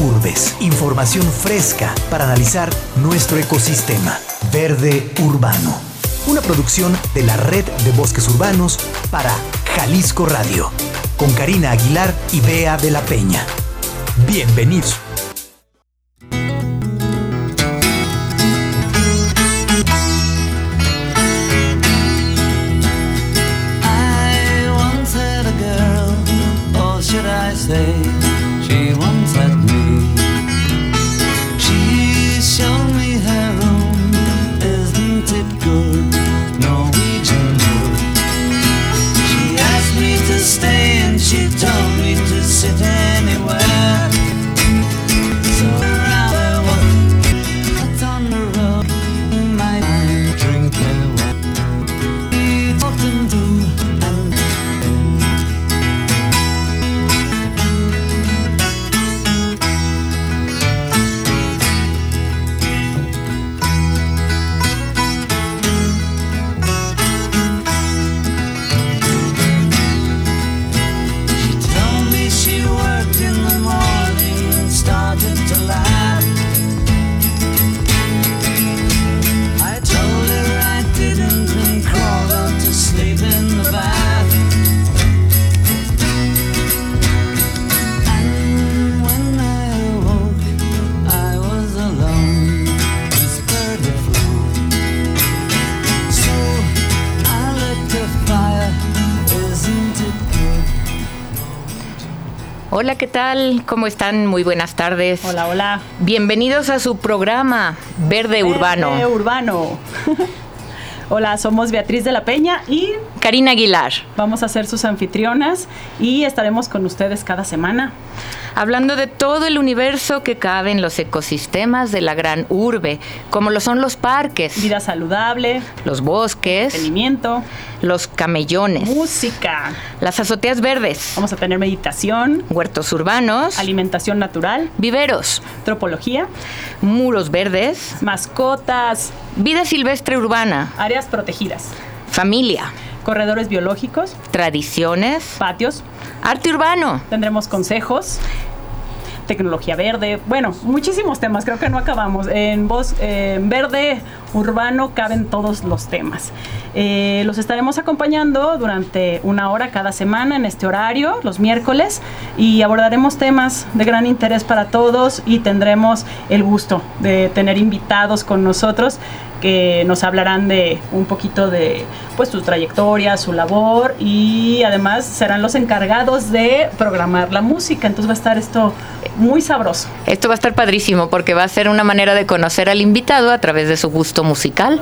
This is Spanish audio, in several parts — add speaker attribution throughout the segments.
Speaker 1: urbes. Información fresca para analizar nuestro ecosistema. Verde Urbano. Una producción de la Red de Bosques Urbanos para Jalisco Radio. Con Karina Aguilar y Bea de la Peña. Bienvenidos.
Speaker 2: ¿Cómo están? Muy buenas tardes.
Speaker 3: Hola, hola.
Speaker 2: Bienvenidos a su programa Verde Urbano.
Speaker 3: Verde Urbano. Hola, somos Beatriz de la Peña y
Speaker 2: Karina Aguilar,
Speaker 3: vamos a ser sus anfitrionas y estaremos con ustedes cada semana.
Speaker 2: hablando de todo el universo que cabe en los ecosistemas de la gran urbe, como lo son los parques,
Speaker 3: Vida saludable,
Speaker 2: los bosques,
Speaker 3: entretenimiento,
Speaker 2: los camellones,
Speaker 3: música.
Speaker 2: las azoteas verdes,
Speaker 3: Vamos a tener meditación,
Speaker 2: huertos urbanos,
Speaker 3: alimentación natural,
Speaker 2: viveros,
Speaker 3: antropología,
Speaker 2: muros verdes,
Speaker 3: mascotas,
Speaker 2: vida silvestre urbana,
Speaker 3: áreas protegidas,
Speaker 2: familia,
Speaker 3: corredores biológicos,
Speaker 2: tradiciones,
Speaker 3: patios.
Speaker 2: arte urbano,
Speaker 3: Tendremos consejos, tecnología verde, bueno, muchísimos temas, creo que no acabamos. En voz en verde urbano caben todos los temas. Eh, los estaremos acompañando durante una hora cada semana en este horario, los miércoles, y abordaremos temas de gran interés para todos y tendremos el gusto de tener invitados con nosotros que nos hablarán de un poquito de pues su trayectoria, su labor y además serán los encargados de programar la música. Entonces va a estar esto muy sabroso.
Speaker 2: Esto va a estar padrísimo porque va a ser una manera de conocer al invitado a través de su gusto musical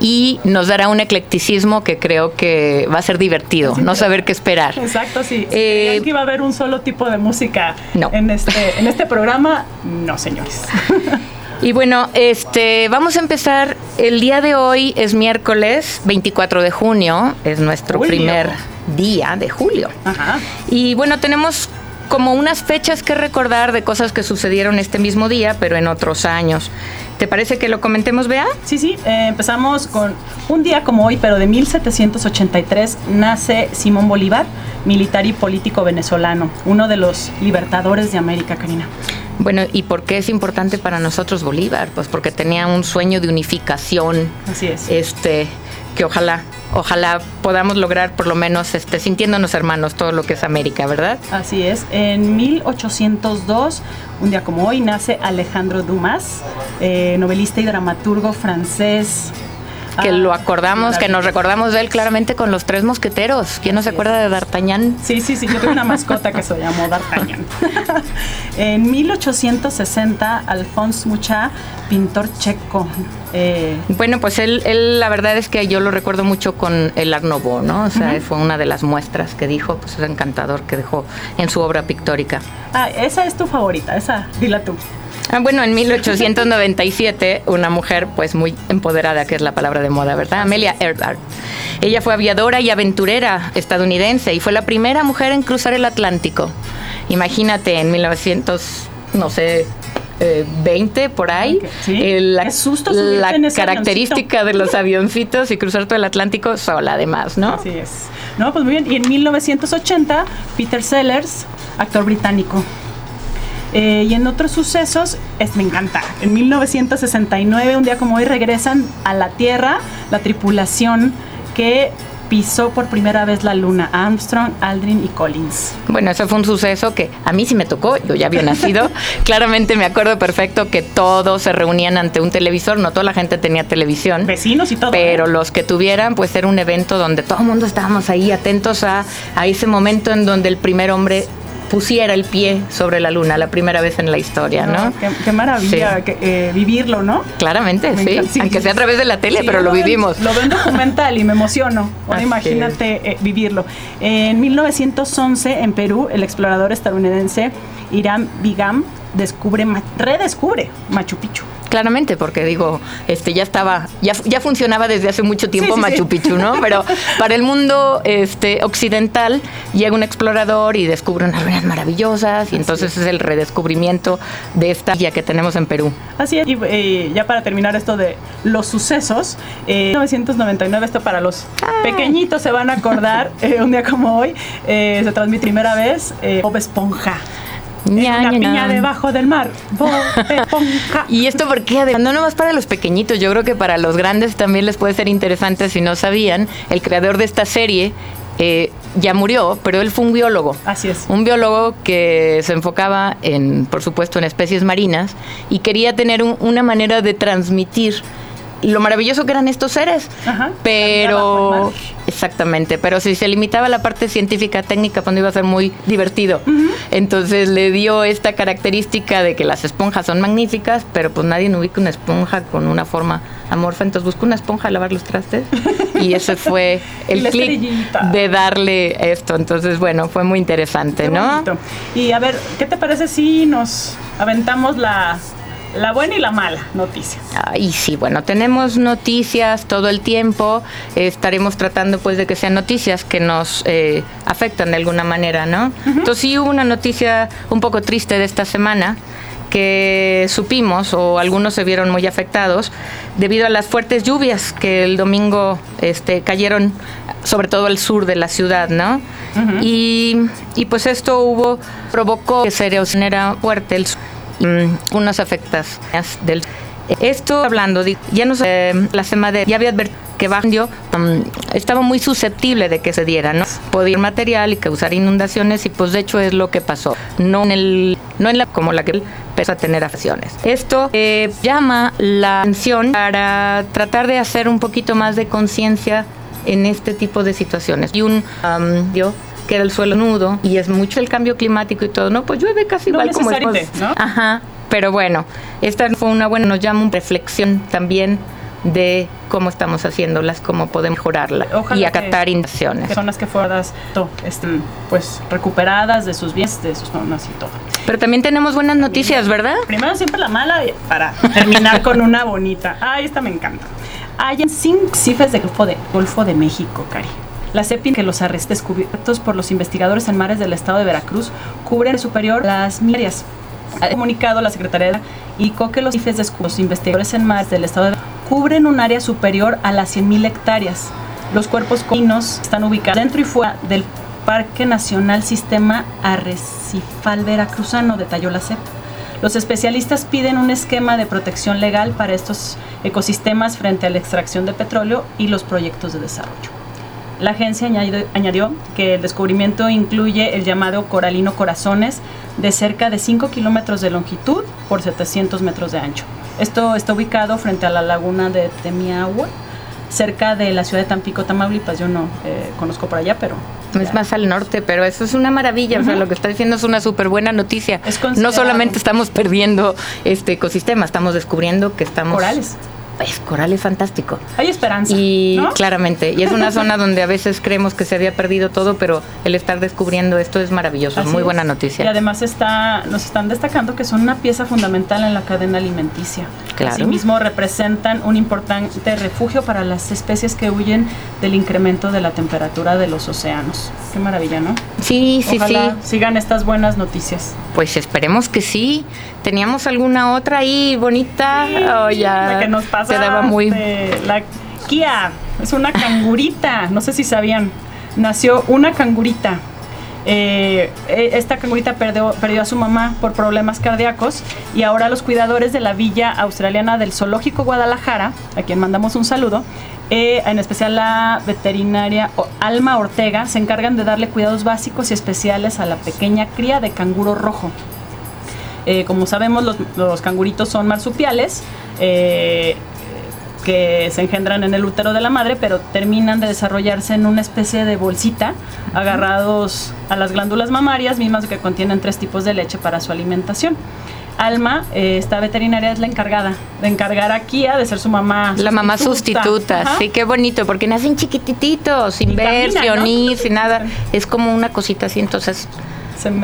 Speaker 2: y nos dará un eclecticismo que creo que va a ser divertido, no saber qué esperar.
Speaker 3: Exacto, sí.
Speaker 2: Eh,
Speaker 3: que iba a haber un solo tipo de música
Speaker 2: No.
Speaker 3: en, este, en este programa, no, señores.
Speaker 2: Y bueno, este, vamos a empezar. El día de hoy es miércoles 24 de junio, es nuestro
Speaker 3: Julio.
Speaker 2: primer día de julio.
Speaker 3: Ajá.
Speaker 2: Y bueno, tenemos como unas fechas que recordar de cosas que sucedieron este mismo día, pero en otros años. ¿Te parece que lo comentemos, Bea?
Speaker 3: Sí, sí, eh, empezamos con un día como hoy, pero de 1783 nace Simón Bolívar, militar y político venezolano, uno de los libertadores de América, Karina.
Speaker 2: Bueno, ¿y por qué es importante para nosotros Bolívar? Pues porque tenía un sueño de unificación,
Speaker 3: Así es.
Speaker 2: este, que ojalá, ojalá podamos lograr por lo menos, este, sintiéndonos hermanos todo lo que es América, ¿verdad?
Speaker 3: Así es. En 1802, un día como hoy, nace Alejandro Dumas, eh, novelista y dramaturgo francés.
Speaker 2: Que
Speaker 3: Ah,
Speaker 2: lo acordamos, que nos recordamos de él claramente con los tres mosqueteros. ¿Quién no se acuerda de D'Artagnan?
Speaker 3: Sí, sí, sí, yo tuve una mascota que se llamó D'Artagnan. en 1860, Alphonse Mucha, pintor checo. eh,
Speaker 2: Bueno, pues él, él, la verdad es que yo lo recuerdo mucho con el Art Nouveau, ¿no? O sea, fue una de las muestras que dijo, pues es encantador que dejó en su obra pictórica.
Speaker 3: ah, esa es tu favorita, esa, dila tú.
Speaker 2: Ah, bueno, en 1897, una mujer pues muy empoderada, que es la palabra de moda, ¿verdad? Amelia Earhart. Ella fue aviadora y aventurera estadounidense y fue la primera mujer en cruzar el Atlántico. Imagínate, en 1900, no sé, eh, 20 por ahí,
Speaker 3: Sí.
Speaker 2: eh, la,
Speaker 3: susto
Speaker 2: característica de los avioncitos y cruzar todo el Atlántico sola además, ¿no?
Speaker 3: Así es. No, pues muy bien. Y en 1980, Peter Sellers, actor británico. Eh, y en otros sucesos, es, me encanta. En 1969, un día como hoy, regresan a la Tierra la tripulación que pisó por primera vez la luna, Armstrong, Aldrin y Collins.
Speaker 2: Bueno, eso fue un suceso que a mí sí me tocó, yo ya había nacido. Claramente me acuerdo perfecto que todos se reunían ante un televisor, no toda la gente tenía televisión.
Speaker 3: Vecinos y todo.
Speaker 2: Pero
Speaker 3: ¿eh?
Speaker 2: los que tuvieran, pues era un evento donde todo el mundo estábamos ahí atentos a, a ese momento en donde el primer hombre pusiera el pie sobre la luna, la primera vez en la historia, ¿no?
Speaker 3: Qué, qué maravilla
Speaker 2: Sí.
Speaker 3: que, eh, vivirlo, ¿no?
Speaker 2: Claramente,
Speaker 3: Me
Speaker 2: sí. Aunque sea a través de la tele,
Speaker 3: Sí,
Speaker 2: pero lo
Speaker 3: veo
Speaker 2: vivimos.
Speaker 3: Lo veo en documental y me emociono. Ahora imagínate eh, vivirlo. En 1911, en Perú, el explorador estadounidense Irán Bigam descubre, redescubre Machu Picchu.
Speaker 2: Claramente, porque digo, este ya estaba, ya, ya funcionaba desde hace mucho tiempo
Speaker 3: Sí, sí, sí.
Speaker 2: Machu Picchu, ¿no? Pero para el mundo este occidental llega un explorador y descubre unas ruinas maravillosas y entonces es el redescubrimiento de esta villa que tenemos en Perú.
Speaker 3: Así es. Y eh, ya para terminar esto de los sucesos, eh, 1999, esto para los pequeñitos se van a acordar, eh, un día como hoy, eh, se transmite primera vez Bob Esponja.
Speaker 2: Ña,
Speaker 3: Una
Speaker 2: ña,
Speaker 3: piña
Speaker 2: ña.
Speaker 3: debajo del mar. Esponja.
Speaker 2: Y esto porque no nomás para los pequeñitos, yo creo que para los grandes también les puede ser interesante si no sabían, el creador de esta serie eh, ya murió, pero él fue un biólogo.
Speaker 3: Así es.
Speaker 2: Un biólogo que se enfocaba en, por supuesto, en especies marinas y quería tener un- una manera de transmitir lo maravilloso que eran estos seres.
Speaker 3: Ajá,
Speaker 2: Pero, exactamente, pero si se limitaba a la parte científica técnica, pues no iba a ser muy divertido. Entonces le dio esta característica de que las esponjas son magníficas, pero pues nadie ubica una esponja con una forma amorfa. Entonces buscó una esponja a lavar los trastes y ese fue el clic de darle esto. Entonces, bueno, fue muy interesante,
Speaker 3: Qué
Speaker 2: ¿no?
Speaker 3: bonito. Y a ver, ¿qué te parece si nos aventamos la, la buena y la mala noticia?
Speaker 2: Ay, sí, bueno, tenemos noticias todo el tiempo. estaremos tratando, pues, de que sean noticias que nos eh, afectan de alguna manera, ¿no? Entonces, sí hubo una noticia un poco triste de esta semana que supimos o algunos se vieron muy afectados debido a las fuertes lluvias que el domingo este, cayeron sobre todo al sur de la ciudad, ¿no? y, y pues esto hubo provocó que se erosionara fuerte el unas afectaciones del esto hablando ya no sé la semana ya había advertido que Bandio mm, estaba muy susceptible de que se diera, ¿no? Podía ir material y causar inundaciones y pues de hecho es lo que pasó, no en el no en la como la que empezó a tener afecciones. Esto eh, llama la atención para tratar de hacer un poquito más de conciencia en este tipo de situaciones. Y un am, yo que era el suelo nudo y es mucho el cambio climático y todo, no, pues llueve casi
Speaker 3: No
Speaker 2: igual como es,
Speaker 3: ¿no?
Speaker 2: Ajá, pero bueno, esta fue una buena, nos llama una reflexión también de cómo estamos haciéndolas, cómo podemos mejorarla
Speaker 3: Ojalá
Speaker 2: y
Speaker 3: que-
Speaker 2: acatar intenciones.
Speaker 3: Personas que fueron to- estén, pues recuperadas de sus bienes, de sus zonas y todo.
Speaker 2: Pero también tenemos buenas noticias, ¿verdad?
Speaker 3: Primero siempre la mala para terminar con una bonita. Ay, esta me encanta. Hay en cinco cifres del Golfo de, Golfo de México, Cari. La CEPIN que los arrestes descubiertos por los investigadores en mares del estado de Veracruz cubren superior las millas. Ha comunicado la Secretaría y que los cifres de los investigadores en mares del estado de Veracruz cubren un área superior a las 100.000 hectáreas. Los cuerpos colinos están ubicados dentro y fuera del Parque Nacional Sistema Arrecifal Veracruzano, detalló la CEP. Los especialistas piden un esquema de protección legal para estos ecosistemas frente a la extracción de petróleo y los proyectos de desarrollo. La agencia añadió, añadió que el descubrimiento incluye el llamado coralino corazones de cerca de 5 kilómetros de longitud por 700 metros de ancho. Esto está ubicado frente a la laguna de Temiahua, cerca de la ciudad de Tampico, Tamaulipas. Yo no eh, conozco por allá, pero...
Speaker 2: Es
Speaker 3: ya.
Speaker 2: más al norte, pero eso es una maravilla. O sea, lo que está diciendo es una súper buena noticia.
Speaker 3: Es
Speaker 2: no solamente estamos perdiendo este ecosistema, estamos descubriendo que estamos.
Speaker 3: Corales.
Speaker 2: Pues corales fantástico.
Speaker 3: Hay esperanza.
Speaker 2: Y
Speaker 3: ¿no?
Speaker 2: claramente, y es una zona donde a veces creemos que se había perdido todo, pero el estar descubriendo esto es maravilloso,
Speaker 3: Así
Speaker 2: muy
Speaker 3: es.
Speaker 2: buena
Speaker 3: Y
Speaker 2: noticia.
Speaker 3: además está, nos están destacando que son una pieza fundamental en la cadena alimenticia.
Speaker 2: Claro.
Speaker 3: Asimismo representan un importante refugio para las especies que huyen del incremento de la temperatura de los océanos. Qué maravilla, ¿no?
Speaker 2: Sí, sí,
Speaker 3: Ojalá
Speaker 2: sí.
Speaker 3: sigan estas buenas noticias.
Speaker 2: Pues esperemos que sí. ¿Teníamos alguna otra ahí bonita? o ya
Speaker 3: La que nos pasa.
Speaker 2: daba muy...
Speaker 3: La Kia es una cangurita. No sé si sabían. Nació una cangurita. Eh, eh, esta cangurita perdió, perdió a su mamá por problemas cardíacos y ahora los cuidadores de la villa australiana del Zoológico Guadalajara, a quien mandamos un saludo, eh, en especial la veterinaria Alma Ortega, se encargan de darle cuidados básicos y especiales a la pequeña cría de canguro rojo. Eh, como sabemos, los, los canguritos son marsupiales eh, que se engendran en el útero de la madre, pero terminan de desarrollarse en una especie de bolsita, agarrados a las glándulas mamarias, mismas que contienen tres tipos de leche para su alimentación. Alma, eh, esta veterinaria, es la encargada de encargar a Kia de ser su mamá.
Speaker 2: La mamá sustituta,
Speaker 3: Ajá.
Speaker 2: sí, qué bonito, porque nacen chiquitititos, sin
Speaker 3: Y
Speaker 2: ver, sin
Speaker 3: ¿no?
Speaker 2: oír, sin nada. Es como una cosita así, entonces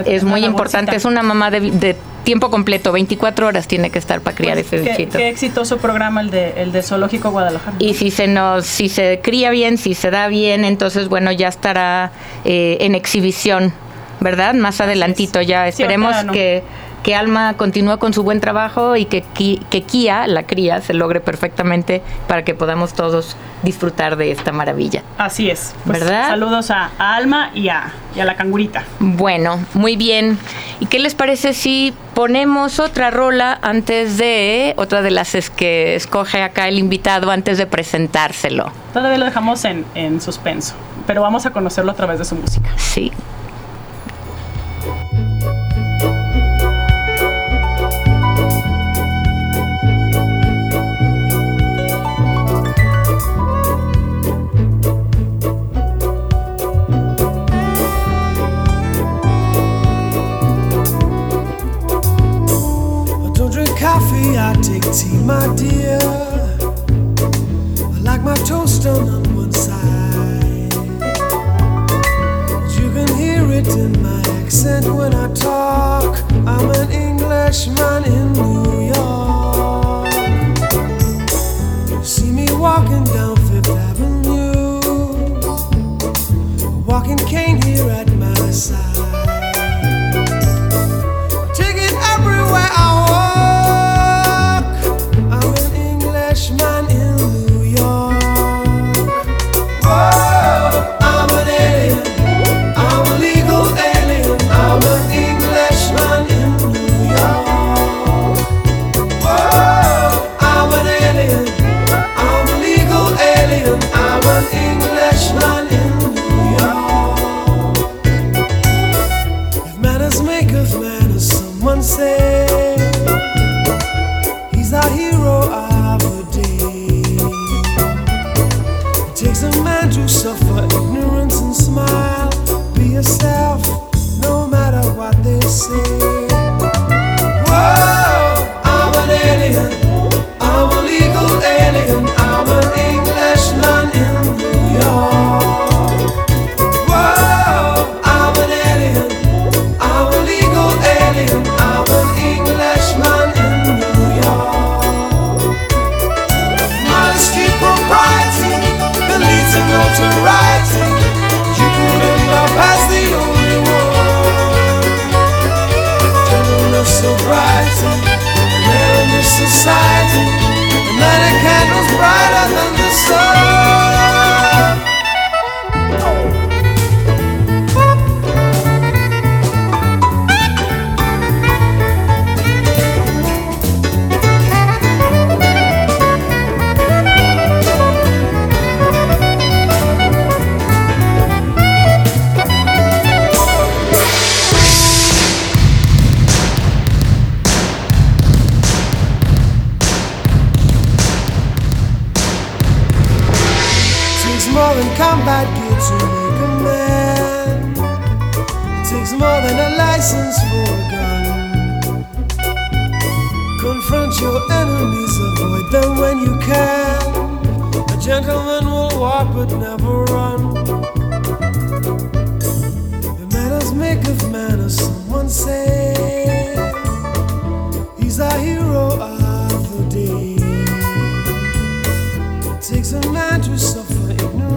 Speaker 2: es muy importante.
Speaker 3: bolsita.
Speaker 2: Es una mamá de, de tiempo completo, 24 horas tiene que estar para criar
Speaker 3: Pues,
Speaker 2: ese
Speaker 3: qué,
Speaker 2: bichito.
Speaker 3: qué exitoso programa el de, el de Zoológico Guadalajara.
Speaker 2: Y si se nos, si se cría bien, si se da bien, entonces bueno, ya estará eh, en exhibición, ¿verdad? Más adelantito ya. Esperemos
Speaker 3: no.
Speaker 2: que, que Alma continúe con su buen trabajo y que, que Kia, la cría, se logre perfectamente para que podamos todos disfrutar de esta maravilla.
Speaker 3: Así es. Pues,
Speaker 2: ¿Verdad?
Speaker 3: Saludos a, a Alma y a, y a la cangurita.
Speaker 2: Bueno, muy bien. ¿Y qué les parece si ponemos otra rola antes de, otra de las es que escoge acá el invitado antes de presentárselo?
Speaker 3: Todavía lo dejamos en, en suspenso, pero vamos a conocerlo a través de su música.
Speaker 2: Sí.
Speaker 4: Tea, my dear. I like my toast done on one side. You can hear it in my accent when I talk. I'm an Englishman in New York. You see me walking down Fifth Avenue, walking cane here at my side. man's someone say?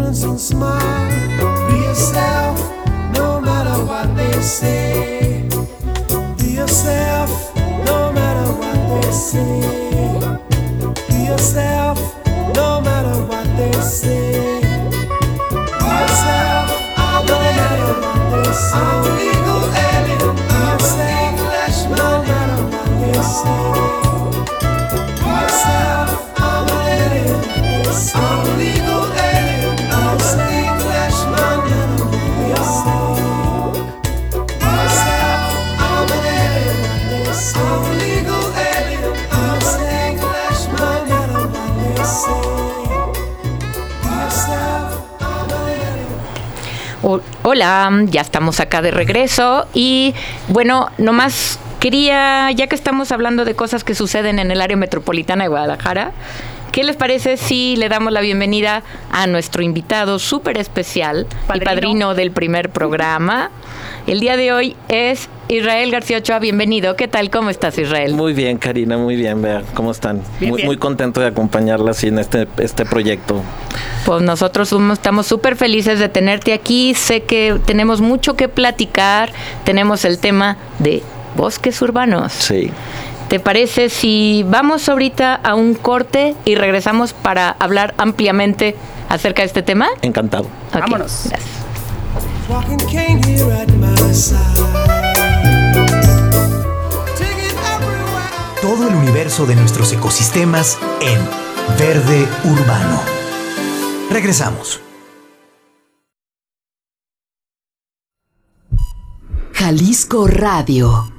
Speaker 4: confidence and smile. Be yourself, no matter what they say. Be yourself, no matter what they say. Be yourself, no matter what they say. Be yourself, no matter what they say. I'm legal alien. I'm English, no matter what they say. Be yourself, I'm an alien. I'm legal.
Speaker 2: Hola, ya estamos acá de regreso y bueno, nomás quería, ya que estamos hablando de cosas que suceden en el área metropolitana de Guadalajara, ¿qué les parece si le damos la bienvenida a nuestro invitado súper especial
Speaker 3: Padrino.
Speaker 2: padrino del primer programa? El día de hoy es Israel García Ochoa, bienvenido. ¿Qué tal? ¿Cómo estás, Israel?
Speaker 5: Muy bien, Karina, muy bien. Vea, ¿cómo están?
Speaker 3: Bien,
Speaker 5: muy,
Speaker 3: bien.
Speaker 5: muy contento de acompañarlas en este, este proyecto.
Speaker 2: Pues nosotros somos- estamos súper felices de tenerte aquí. Sé que tenemos mucho que platicar. Tenemos el tema de bosques urbanos.
Speaker 5: Sí.
Speaker 2: ¿Te parece si vamos ahorita a un corte y regresamos para hablar ampliamente acerca de este tema?
Speaker 5: Encantado.
Speaker 3: Vámonos.
Speaker 2: gracias.
Speaker 1: Todo el universo de nuestros ecosistemas en Verde Urbano. Regresamos.
Speaker 6: Jalisco Radio.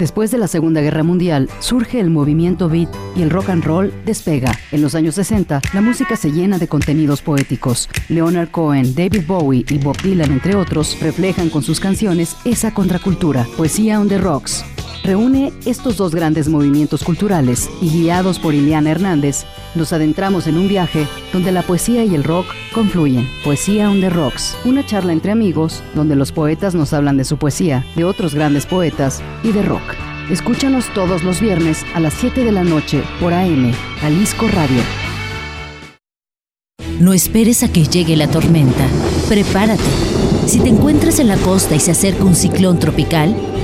Speaker 7: Después de la Segunda Guerra Mundial, surge el movimiento beat y el rock and roll despega. En los años 60, la música se llena de contenidos poéticos. Leonard Cohen, David Bowie y Bob Dylan, entre otros, reflejan con sus canciones esa contracultura, poesía on the rocks. Reúne estos dos grandes movimientos culturales y guiados por Ileana Hernández, nos adentramos en un viaje donde la poesía y el rock confluyen. Poesía on the Rocks, una charla entre amigos donde los poetas nos hablan de su poesía, de otros grandes poetas y de rock. Escúchanos todos los viernes a las 7 de la noche por AM, Jalisco Radio.
Speaker 8: No esperes a que llegue la tormenta. Prepárate. Si te encuentras en la costa y se acerca un ciclón tropical,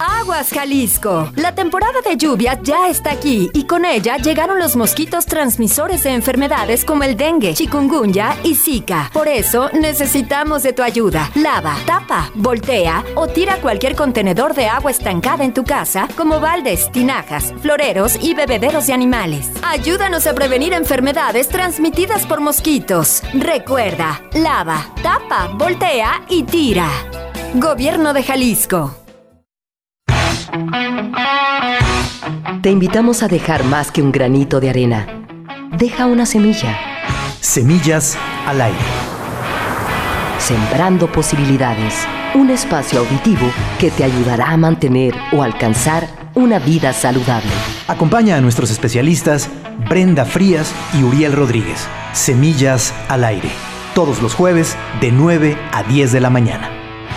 Speaker 9: Aguas Jalisco. La temporada de lluvias ya está aquí y con ella llegaron los mosquitos transmisores de enfermedades como el dengue, chikungunya y zika. Por eso necesitamos de tu ayuda. Lava, tapa, voltea o tira cualquier contenedor de agua estancada en tu casa como baldes, tinajas, floreros y bebederos de animales. Ayúdanos a prevenir enfermedades transmitidas por mosquitos. Recuerda, lava, tapa, voltea y tira. Gobierno de Jalisco.
Speaker 6: Te invitamos a dejar más que un granito de arena. Deja una semilla,
Speaker 1: Semillas al aire.
Speaker 6: sembrando posibilidades. Un espacio auditivo que te ayudará a mantener o alcanzar una vida saludable.
Speaker 1: Acompaña a nuestros especialistas Brenda Frías y Uriel Rodríguez. Semillas al aire. Todos los jueves de 9 a 10 de la mañana.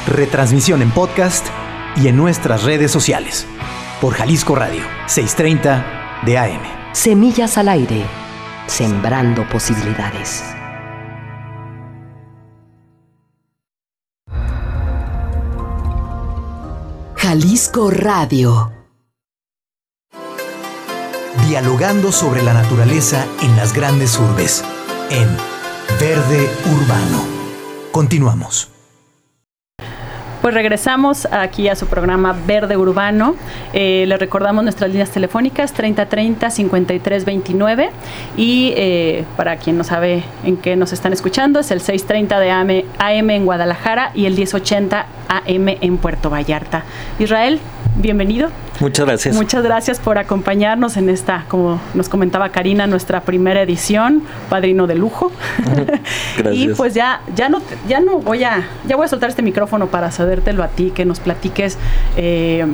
Speaker 1: Retransmisión en podcast y en nuestras redes sociales. Por Jalisco Radio, 630 de AM.
Speaker 6: Semillas al aire, sembrando posibilidades. Jalisco Radio.
Speaker 1: Dialogando sobre la naturaleza en las grandes urbes. En Verde Urbano. Continuamos.
Speaker 3: Pues regresamos aquí a su programa Verde Urbano. Eh, le recordamos nuestras líneas telefónicas 3030-5329 y eh, para quien no sabe en qué nos están escuchando es el 630 de AM, AM en Guadalajara y el 1080 AM en Puerto Vallarta. Israel, bienvenido.
Speaker 5: Muchas gracias.
Speaker 3: Muchas gracias por acompañarnos en esta, como nos comentaba Karina, nuestra primera edición, padrino de lujo.
Speaker 5: Gracias.
Speaker 3: y pues ya, ya no, ya no voy a, ya voy a soltar este micrófono para cedértelo a ti, que nos platiques. eh,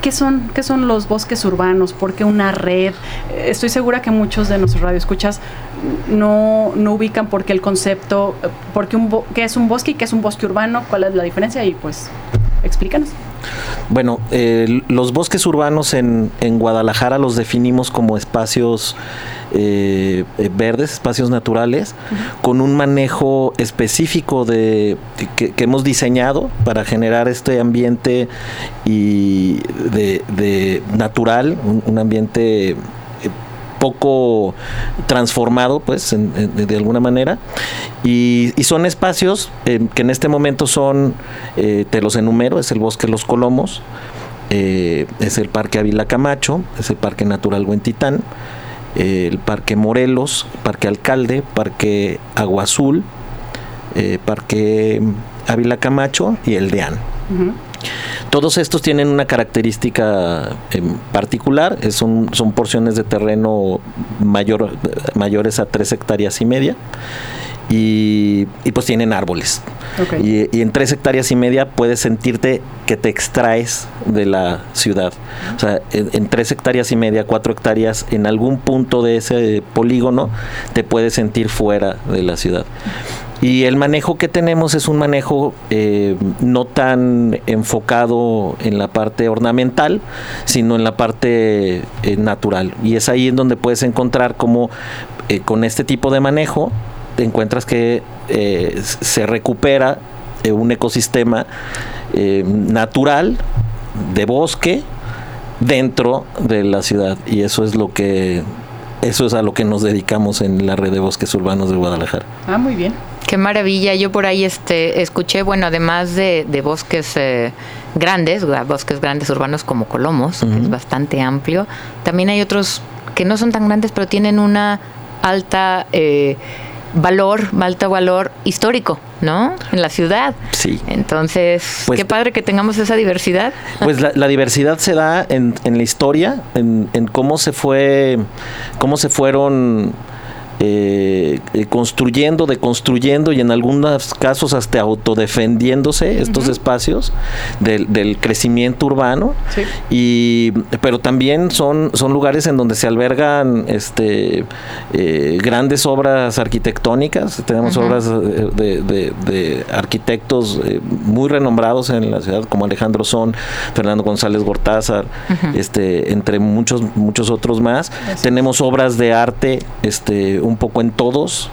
Speaker 3: ¿Qué son, ¿Qué son los bosques urbanos? ¿Por qué una red? Estoy segura que muchos de nuestros radioescuchas no, no ubican por qué el concepto, eh, por qué, un bo- qué es un bosque y qué es un bosque urbano, cuál es la diferencia y pues explícanos.
Speaker 5: Bueno, eh, los bosques urbanos en, en Guadalajara los definimos como espacios eh, eh, verdes, espacios naturales, con un manejo específico de que, que hemos diseñado para generar este ambiente y de, de natural, un, un ambiente poco transformado, pues, en- de alguna manera. Y, son espacios eh, que en este momento son, eh, te los enumero, es el Bosque Los Colomos, eh, es el Parque Ávila Camacho, es el Parque Natural Huentitán, eh, el Parque Morelos, Parque Alcalde, Parque Agua Azul, Parque Ávila Camacho y el Deán. Todos estos tienen una característica em, particular, es un- son porciones de terreno mayor, mayores a tres hectáreas y media y, y pues tienen árboles. Y, y en tres hectáreas y media puedes sentirte que te extraes de la ciudad. O sea, en, en tres hectáreas y media, cuatro hectáreas, en algún punto de ese polígono te puedes sentir fuera de la ciudad. Y el manejo que tenemos es un manejo eh, no tan enfocado en la parte ornamental, sino en la parte eh, natural. Y es ahí en donde puedes encontrar cómo eh, con este tipo de manejo te encuentras que eh, se recupera un ecosistema natural de bosque dentro de la ciudad. Y eso es lo que eso es a lo que nos dedicamos en la red de bosques urbanos de Guadalajara.
Speaker 3: Ah, muy bien.
Speaker 2: Qué maravilla. Yo por ahí este, escuché, bueno, además de, de bosques eh, grandes, bosques grandes urbanos como Colomos, que es bastante amplio, también hay otros que no son tan grandes, pero tienen una alta eh, valor, alto valor histórico, ¿no? En la ciudad.
Speaker 5: Sí.
Speaker 2: Entonces,
Speaker 5: Pues-
Speaker 2: qué padre que tengamos esa diversidad.
Speaker 5: Pues la, la diversidad se da en, en la historia, en, en cómo se fue, cómo se fueron eh, construyendo, deconstruyendo y en algunos casos hasta autodefendiéndose estos espacios del, del crecimiento urbano.
Speaker 3: Sí.
Speaker 5: Y, pero también son, son lugares en donde se albergan este, eh, grandes obras arquitectónicas. Tenemos obras eh, de, de- de arquitectos eh, muy renombrados en la ciudad, como Alejandro Son, Fernando González Gortázar, este, entre muchos, muchos otros más. Tenemos obras de arte este, un poco en todos.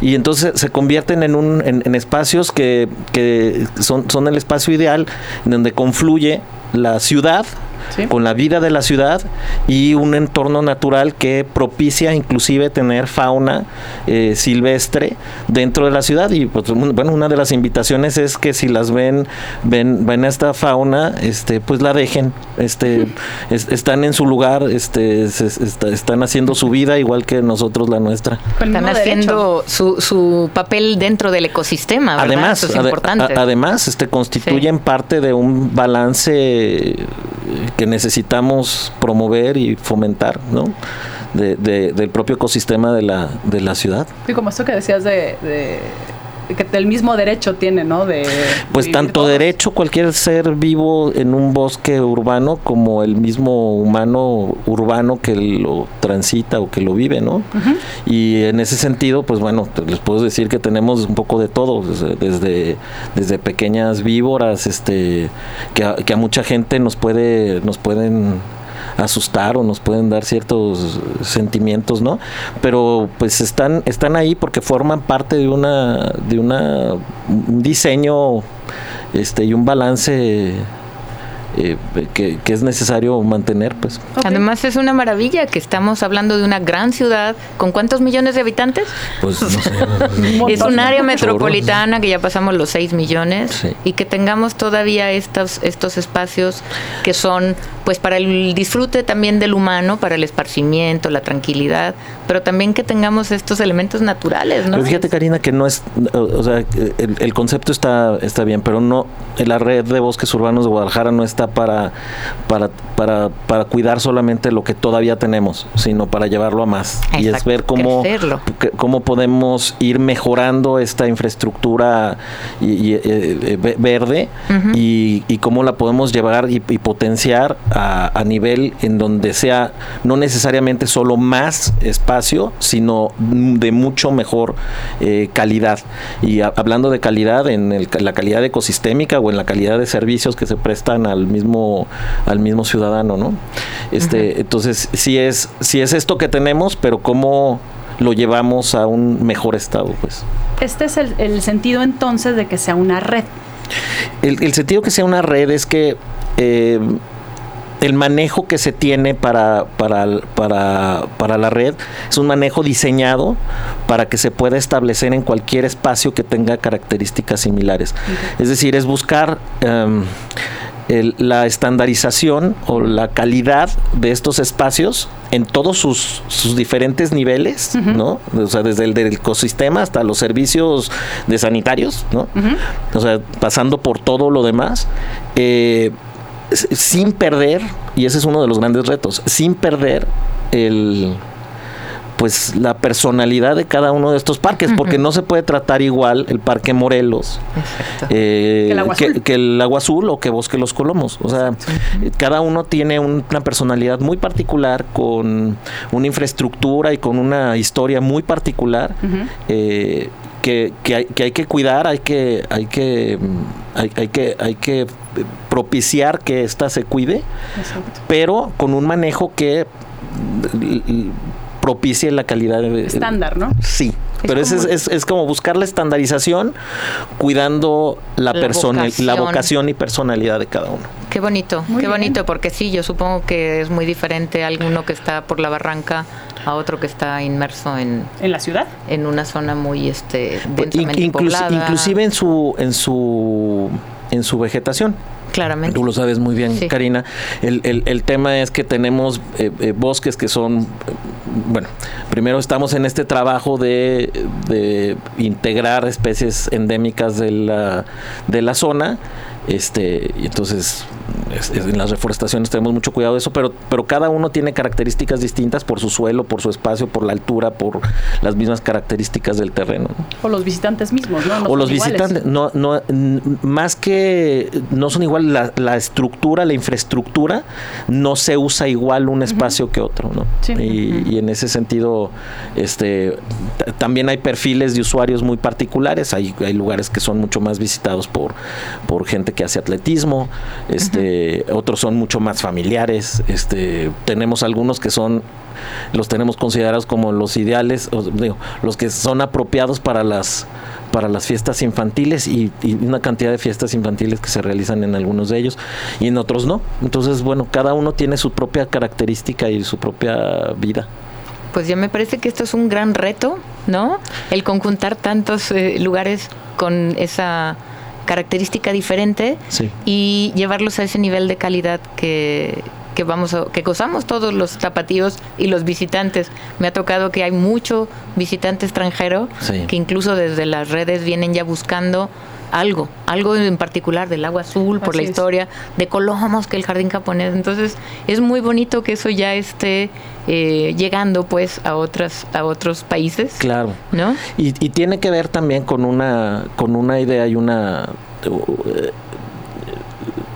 Speaker 5: Y entonces se convierten en, un, en, en espacios que, que son, son el espacio ideal en donde confluye la ciudad
Speaker 3: Sí.
Speaker 5: con la vida de la ciudad y un entorno natural que propicia inclusive tener fauna eh, silvestre dentro de la ciudad y pues, un- bueno una de las invitaciones es que si las ven ven ven a esta fauna este pues la dejen este es- están en su lugar este se- está- están haciendo su vida igual que nosotros la nuestra
Speaker 2: Están haciendo su, su papel dentro del ecosistema, ¿verdad?
Speaker 5: Además,
Speaker 2: Eso es
Speaker 5: ade-
Speaker 2: importante.
Speaker 5: a- además, este constituyen parte de un balance que necesitamos promover y fomentar, ¿no? De- de- del propio ecosistema de la, de la ciudad.
Speaker 3: Sí, como esto que decías de, de- que el mismo derecho tiene, ¿no? De
Speaker 5: Pues tanto
Speaker 3: todos.
Speaker 5: derecho cualquier ser vivo en un bosque urbano como el mismo humano urbano que lo transita o que lo vive, ¿no? Y en ese sentido, pues bueno, les puedo decir que tenemos un poco de todo, desde, desde, desde pequeñas víboras, este, que a, que a mucha gente nos puede, nos pueden asustar o nos pueden dar ciertos sentimientos, ¿no? Pero pues están, están ahí porque forman parte de una, de una un diseño este y un balance eh, que, que es necesario mantener, pues.
Speaker 2: Además es una maravilla que estamos hablando de una gran ciudad con cuántos millones de habitantes.
Speaker 5: Pues no sé.
Speaker 2: Es un área metropolitana que ya pasamos los 6 millones
Speaker 5: Sí.
Speaker 2: y que tengamos todavía estos, estos espacios que son pues para el disfrute también del humano, para el esparcimiento, la tranquilidad, pero también que tengamos estos elementos naturales, ¿no?
Speaker 5: Pero fíjate, Karina, que no es, o o sea, el, el concepto está, está bien, pero no, la red de bosques urbanos de Guadalajara no está está para, para, para, para cuidar solamente lo que todavía tenemos, sino para llevarlo a más. Y es
Speaker 2: Exacto,
Speaker 5: ver cómo, cómo podemos ir mejorando esta infraestructura y- y, eh, eh, ve- verde y, y cómo la podemos llevar y, potenciar a, a nivel en donde sea no necesariamente solo más espacio, sino de mucho mejor eh, calidad. Y a- hablando de calidad, en el- la calidad ecosistémica o en la calidad de servicios que se prestan al mismo, al mismo ciudadano, ¿no? Este, Entonces, sí es, sí es esto que tenemos, pero cómo lo llevamos a un mejor estado, pues.
Speaker 3: Este es el, el sentido entonces de que sea una red.
Speaker 5: El, el sentido que sea una red es que eh, el manejo que se tiene para, para, para, para la red es un manejo diseñado para que se pueda establecer en cualquier espacio que tenga características similares. Es decir, es buscar em, el- la estandarización o la calidad de estos espacios en todos sus, sus diferentes niveles, ¿no? O sea, desde el del ecosistema hasta los servicios de sanitarios, ¿no? O sea, pasando por todo lo demás, eh, sin perder, y ese es uno de los grandes retos, sin perder el pues la personalidad de cada uno de estos parques, porque no se puede tratar igual el Parque Morelos eh,
Speaker 3: Que el Agua
Speaker 5: que,
Speaker 3: Azul.
Speaker 5: que el Agua Azul o que Bosque Los Colomos. O sea, cada uno tiene un- una personalidad muy particular, con una infraestructura y con una historia muy particular. eh, que, que hay, que hay que cuidar, hay que, hay que, hay, hay que, hay que propiciar que ésta se cuide, pero con un manejo que propicie la calidad de
Speaker 3: Estándar, ¿no?
Speaker 5: Sí, pero es,
Speaker 3: como-
Speaker 5: es, es como buscar la estandarización cuidando la,
Speaker 2: La
Speaker 5: persona, la
Speaker 2: vocación.
Speaker 5: vocación y personalidad de cada uno.
Speaker 2: Qué bonito,
Speaker 3: Muy
Speaker 2: qué
Speaker 3: bien.
Speaker 2: bonito, porque sí, yo supongo que es muy diferente alguno que está por la barranca a otro que está inmerso en,
Speaker 3: En la ciudad.
Speaker 2: en una zona muy este,
Speaker 5: Pues,
Speaker 2: densamente
Speaker 5: In- inclusi-
Speaker 2: poblada.
Speaker 5: inclusive en su, en su, en su vegetación.
Speaker 2: Claramente.
Speaker 5: Tú lo sabes muy bien,
Speaker 2: Sí.
Speaker 5: Karina. El, el- el tema es que tenemos eh, eh, bosques que son, eh, bueno, primero estamos en este trabajo de, de integrar especies endémicas de la, de la zona. Este, entonces es- es- en las reforestaciones tenemos mucho cuidado de eso, pero, pero cada uno tiene características distintas por su suelo, por su espacio, por la altura, por las mismas características del terreno. ¿no?
Speaker 3: O los visitantes mismos, ¿no? No
Speaker 5: o los
Speaker 3: iguales.
Speaker 5: visitantes, no, no, n- más que no son igual la, la estructura, la infraestructura, no se usa igual un espacio que otro, ¿no?
Speaker 3: Sí.
Speaker 5: Y, y en ese sentido, este, también hay perfiles de usuarios muy particulares, hay, hay lugares que son mucho más visitados por, por gente que hace atletismo, este, otros son mucho más familiares, este, tenemos algunos que son los tenemos considerados como los ideales, o, digo, los que son apropiados para las para las fiestas infantiles y, y una cantidad de fiestas infantiles que se realizan en algunos de ellos y en otros no. Entonces, bueno, cada uno tiene su propia característica y su propia vida.
Speaker 2: Pues ya me parece que esto es un gran reto, ¿no? El conjuntar tantos eh, lugares con esa característica diferente
Speaker 5: Sí.
Speaker 2: y llevarlos a ese nivel de calidad que, que vamos a- que gozamos todos los tapatíos y los visitantes. Me ha tocado que hay mucho visitante extranjero
Speaker 5: Sí.
Speaker 2: que incluso desde las redes vienen ya buscando algo, algo en particular del agua azul, por
Speaker 3: Así
Speaker 2: la
Speaker 3: es.
Speaker 2: historia, de Colomos, que el jardín japonés. Entonces, es muy bonito que eso ya esté eh, llegando pues a otras a otros países,
Speaker 5: Claro.
Speaker 2: ¿no?
Speaker 5: Y, y tiene que ver también con una, con una idea y una eh,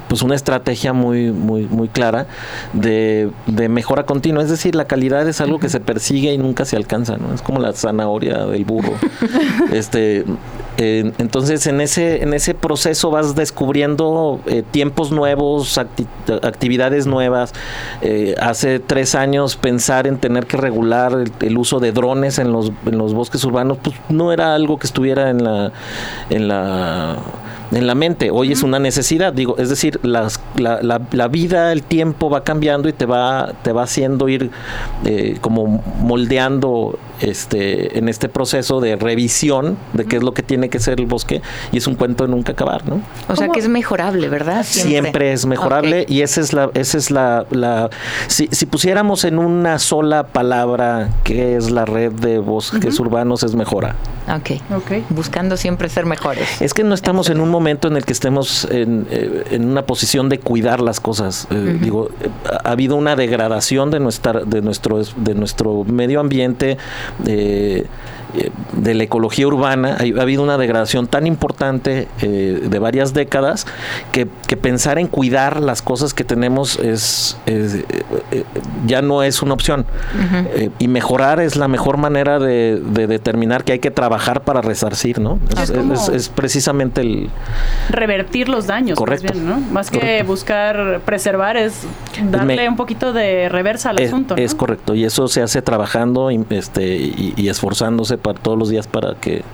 Speaker 5: pues una estrategia muy, muy, muy clara de, de mejora continua. Es decir, la calidad es algo que se persigue y nunca se alcanza, ¿no? Es como la zanahoria del burro. este eh, entonces en ese, en ese proceso vas descubriendo eh, tiempos nuevos, acti- actividades nuevas. Eh, hace tres años pensar en tener que regular el, el uso de drones en los, en los bosques urbanos, pues no era algo que estuviera en la, en la en la mente. Hoy es una necesidad, digo, es decir, las, la, la, la vida, el tiempo va cambiando y te va, te va haciendo ir eh, como moldeando este, en este proceso de revisión de qué es lo que tiene que ser el bosque y es un cuento de nunca acabar, ¿no?
Speaker 2: O sea que es mejorable, ¿verdad?
Speaker 5: Siempre, es mejorable y esa es la, esa es la, la- si, si pusiéramos en una sola palabra qué es la red de bosques urbanos es mejora.
Speaker 2: Ok.
Speaker 3: Ok.
Speaker 2: Buscando siempre ser mejores.
Speaker 5: Es que no estamos en un momento en el que estemos en, eh, en una posición de cuidar las cosas. Eh, Digo, eh, ha ha habido una degradación de nuestra, de nuestro, de nuestro medio ambiente. Eh, eh, de la ecología urbana, ha habido una degradación tan importante eh, de varias décadas que, que pensar en cuidar las cosas que tenemos es, es, eh, eh, ya no es una opción. Eh, y mejorar es la mejor manera de, de determinar que hay que trabajar para resarcir, ¿no? Es,
Speaker 3: Es
Speaker 5: precisamente el...
Speaker 3: revertir los daños,
Speaker 5: Correcto.
Speaker 3: más bien, ¿no? Más que
Speaker 5: Correcto.
Speaker 3: buscar preservar es darle
Speaker 5: Me-
Speaker 3: un poquito de reversa al asunto, ¿no?
Speaker 5: es correcto. Y eso se hace trabajando y, este, y, y esforzándose para todos los días para que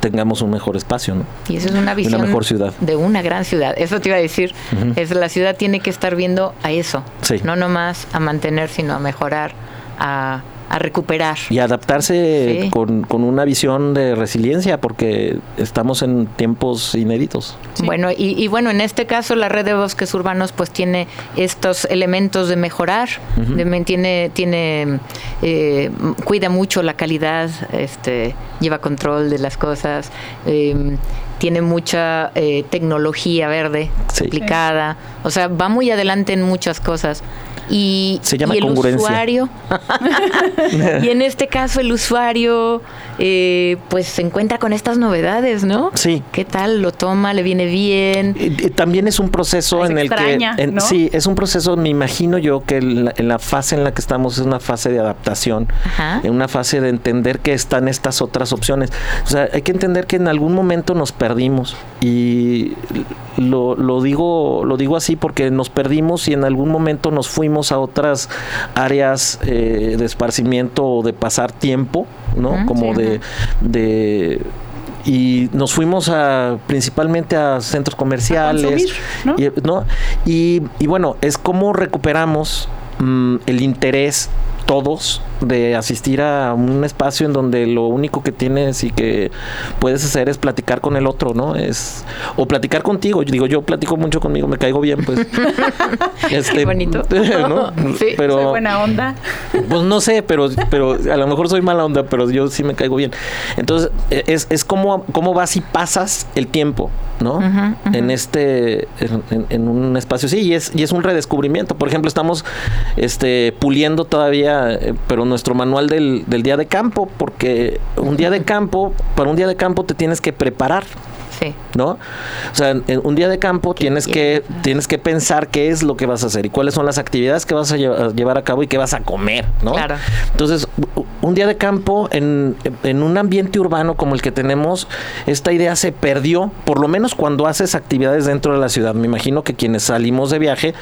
Speaker 5: tengamos un mejor espacio, ¿no?
Speaker 2: Y eso es una visión
Speaker 5: mejor ciudad.
Speaker 2: de una gran ciudad. Eso te iba a decir. Es la ciudad tiene que estar viendo a eso.
Speaker 5: Sí.
Speaker 2: No nomás a mantener, sino a mejorar, a, a recuperar.
Speaker 5: Y adaptarse
Speaker 2: Sí.
Speaker 5: con, con una visión de resiliencia porque estamos en tiempos inéditos.
Speaker 2: Bueno, y, y bueno, en este caso la red de bosques urbanos pues tiene estos elementos de mejorar, de tiene, tiene eh, cuida mucho la calidad, este, lleva control de las cosas, eh, tiene mucha eh, tecnología verde
Speaker 5: Sí.
Speaker 2: aplicada, o sea, va muy adelante en muchas cosas. Y,
Speaker 5: Se llama
Speaker 2: y el
Speaker 5: congruencia.
Speaker 2: usuario, y en este caso el usuario eh, pues se encuentra con estas novedades, ¿no?
Speaker 5: Sí.
Speaker 2: ¿Qué tal? ¿Lo toma? ¿Le viene bien?
Speaker 5: Y- y También es un proceso
Speaker 3: Es
Speaker 5: en el que... en-
Speaker 3: ¿no?
Speaker 5: Sí, es un proceso, me imagino yo, que en la, en la fase en la que estamos es una fase de adaptación,
Speaker 2: Ajá.
Speaker 5: en una fase de entender que están estas otras opciones. O sea, hay que entender que en algún momento nos perdimos y lo, lo digo lo digo así porque nos perdimos y en algún momento nos fuimos a otras áreas eh, de esparcimiento o de pasar tiempo, ¿no? Como
Speaker 2: sí.
Speaker 5: de, de y nos fuimos a principalmente a centros comerciales
Speaker 3: consumir, ¿no?
Speaker 5: y, ¿no? Y, y bueno es como recuperamos mm, el interés todos de asistir a un espacio en donde lo único que tienes y que puedes hacer es platicar con el otro, ¿no? Es o platicar contigo. Yo digo, yo platico mucho conmigo, me caigo bien, pues. Este,
Speaker 2: Qué bonito.
Speaker 5: ¿no?
Speaker 2: Sí,
Speaker 5: pero
Speaker 3: Soy buena onda.
Speaker 5: pues no sé, pero, pero a lo mejor soy mala onda, pero yo sí me caigo bien. Entonces, e- es, es como, cómo vas y pasas el tiempo, ¿no? En este, en, en- un espacio así, y es, y es un redescubrimiento. Por ejemplo, estamos este, puliendo todavía, eh, pero nuestro manual del, del día de campo, porque un día de campo, para un día de campo te tienes que preparar.
Speaker 2: Sí.
Speaker 5: ¿no? O sea, en un día de campo tienes que tienes que pensar qué es lo que vas a hacer y cuáles son las actividades que vas a lle- a llevar a cabo y qué vas a comer, ¿no?
Speaker 2: Claro.
Speaker 5: Entonces, un día de campo en, en un ambiente urbano como el que tenemos, esta idea se perdió, por lo menos cuando haces actividades dentro de la ciudad. Me imagino que quienes salimos de viaje,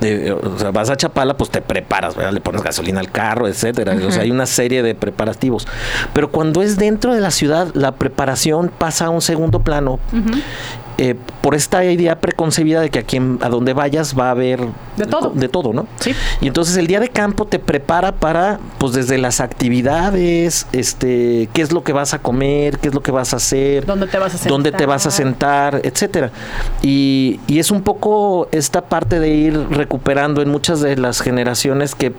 Speaker 5: de- o sea, vas a Chapala, pues te preparas, ¿verdad? le pones gasolina al carro, etcétera. O sea, hay una serie de preparativos. Pero cuando es dentro de la ciudad, la preparación pasa a un segundo plano. Eh, por esta idea preconcebida de que aquí en- a donde vayas va a haber
Speaker 3: De todo.
Speaker 5: de todo, ¿no?
Speaker 3: Sí.
Speaker 5: Y entonces el día de campo te prepara para, pues desde las actividades, este, qué es lo que vas a comer, qué es lo que vas a hacer,
Speaker 3: ¿Dónde te vas a sentar?
Speaker 5: dónde te vas a sentar, etcétera. Y, y es un poco esta parte de ir recuperando en muchas de las generaciones que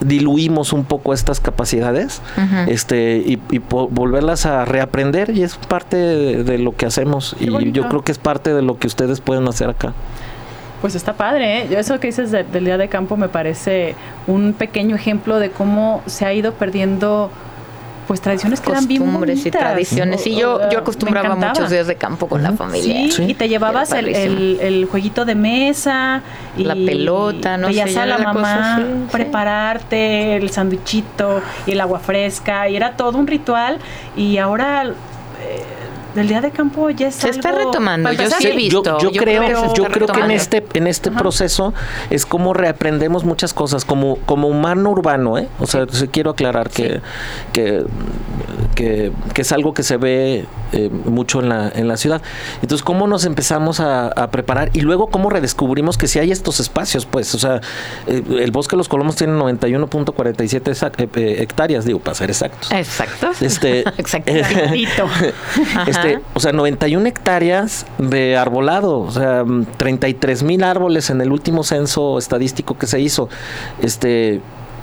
Speaker 5: diluimos un poco estas capacidades este y, y volverlas a reaprender y es parte de, de lo que hacemos
Speaker 3: Qué
Speaker 5: y
Speaker 3: bonito.
Speaker 5: yo creo que es parte de lo que ustedes pueden hacer acá
Speaker 3: Pues está padre, ¿eh? Yo Eso que dices de- del día de campo me parece un pequeño ejemplo de cómo se ha ido perdiendo pues tradiciones que eran bien
Speaker 2: Costumbres y tradiciones. Y yo, yo acostumbraba muchos días de campo con la familia.
Speaker 3: Sí, y te llevabas el, el- el jueguito de mesa y
Speaker 2: La pelota, no sé,
Speaker 3: a la
Speaker 2: cosa
Speaker 3: mamá
Speaker 2: sí.
Speaker 3: prepararte el sándwichito y el agua fresca y era todo un ritual y ahora eh, del día de campo ya es
Speaker 2: Se está retomando, yo sí he visto,
Speaker 5: yo
Speaker 2: yo
Speaker 5: creo, yo creo que en este, en este proceso es como reaprendemos muchas cosas, como, como humano urbano, ¿eh? O sea, sí quiero aclarar que, que, que, que es algo que se ve eh, mucho en la, en la ciudad. Entonces, ¿cómo nos empezamos a, a preparar? Y luego, ¿cómo redescubrimos que si hay estos espacios? Pues, o sea, eh, el Bosque de los Colomos tiene 91.47 exac- eh, hectáreas, digo, para ser exactos.
Speaker 2: Exacto.
Speaker 5: Este,
Speaker 2: Exacto.
Speaker 3: Tantito.
Speaker 5: este, o sea, 91 hectáreas de arbolado, o sea, 33 mil árboles en el último censo estadístico que se hizo. Este,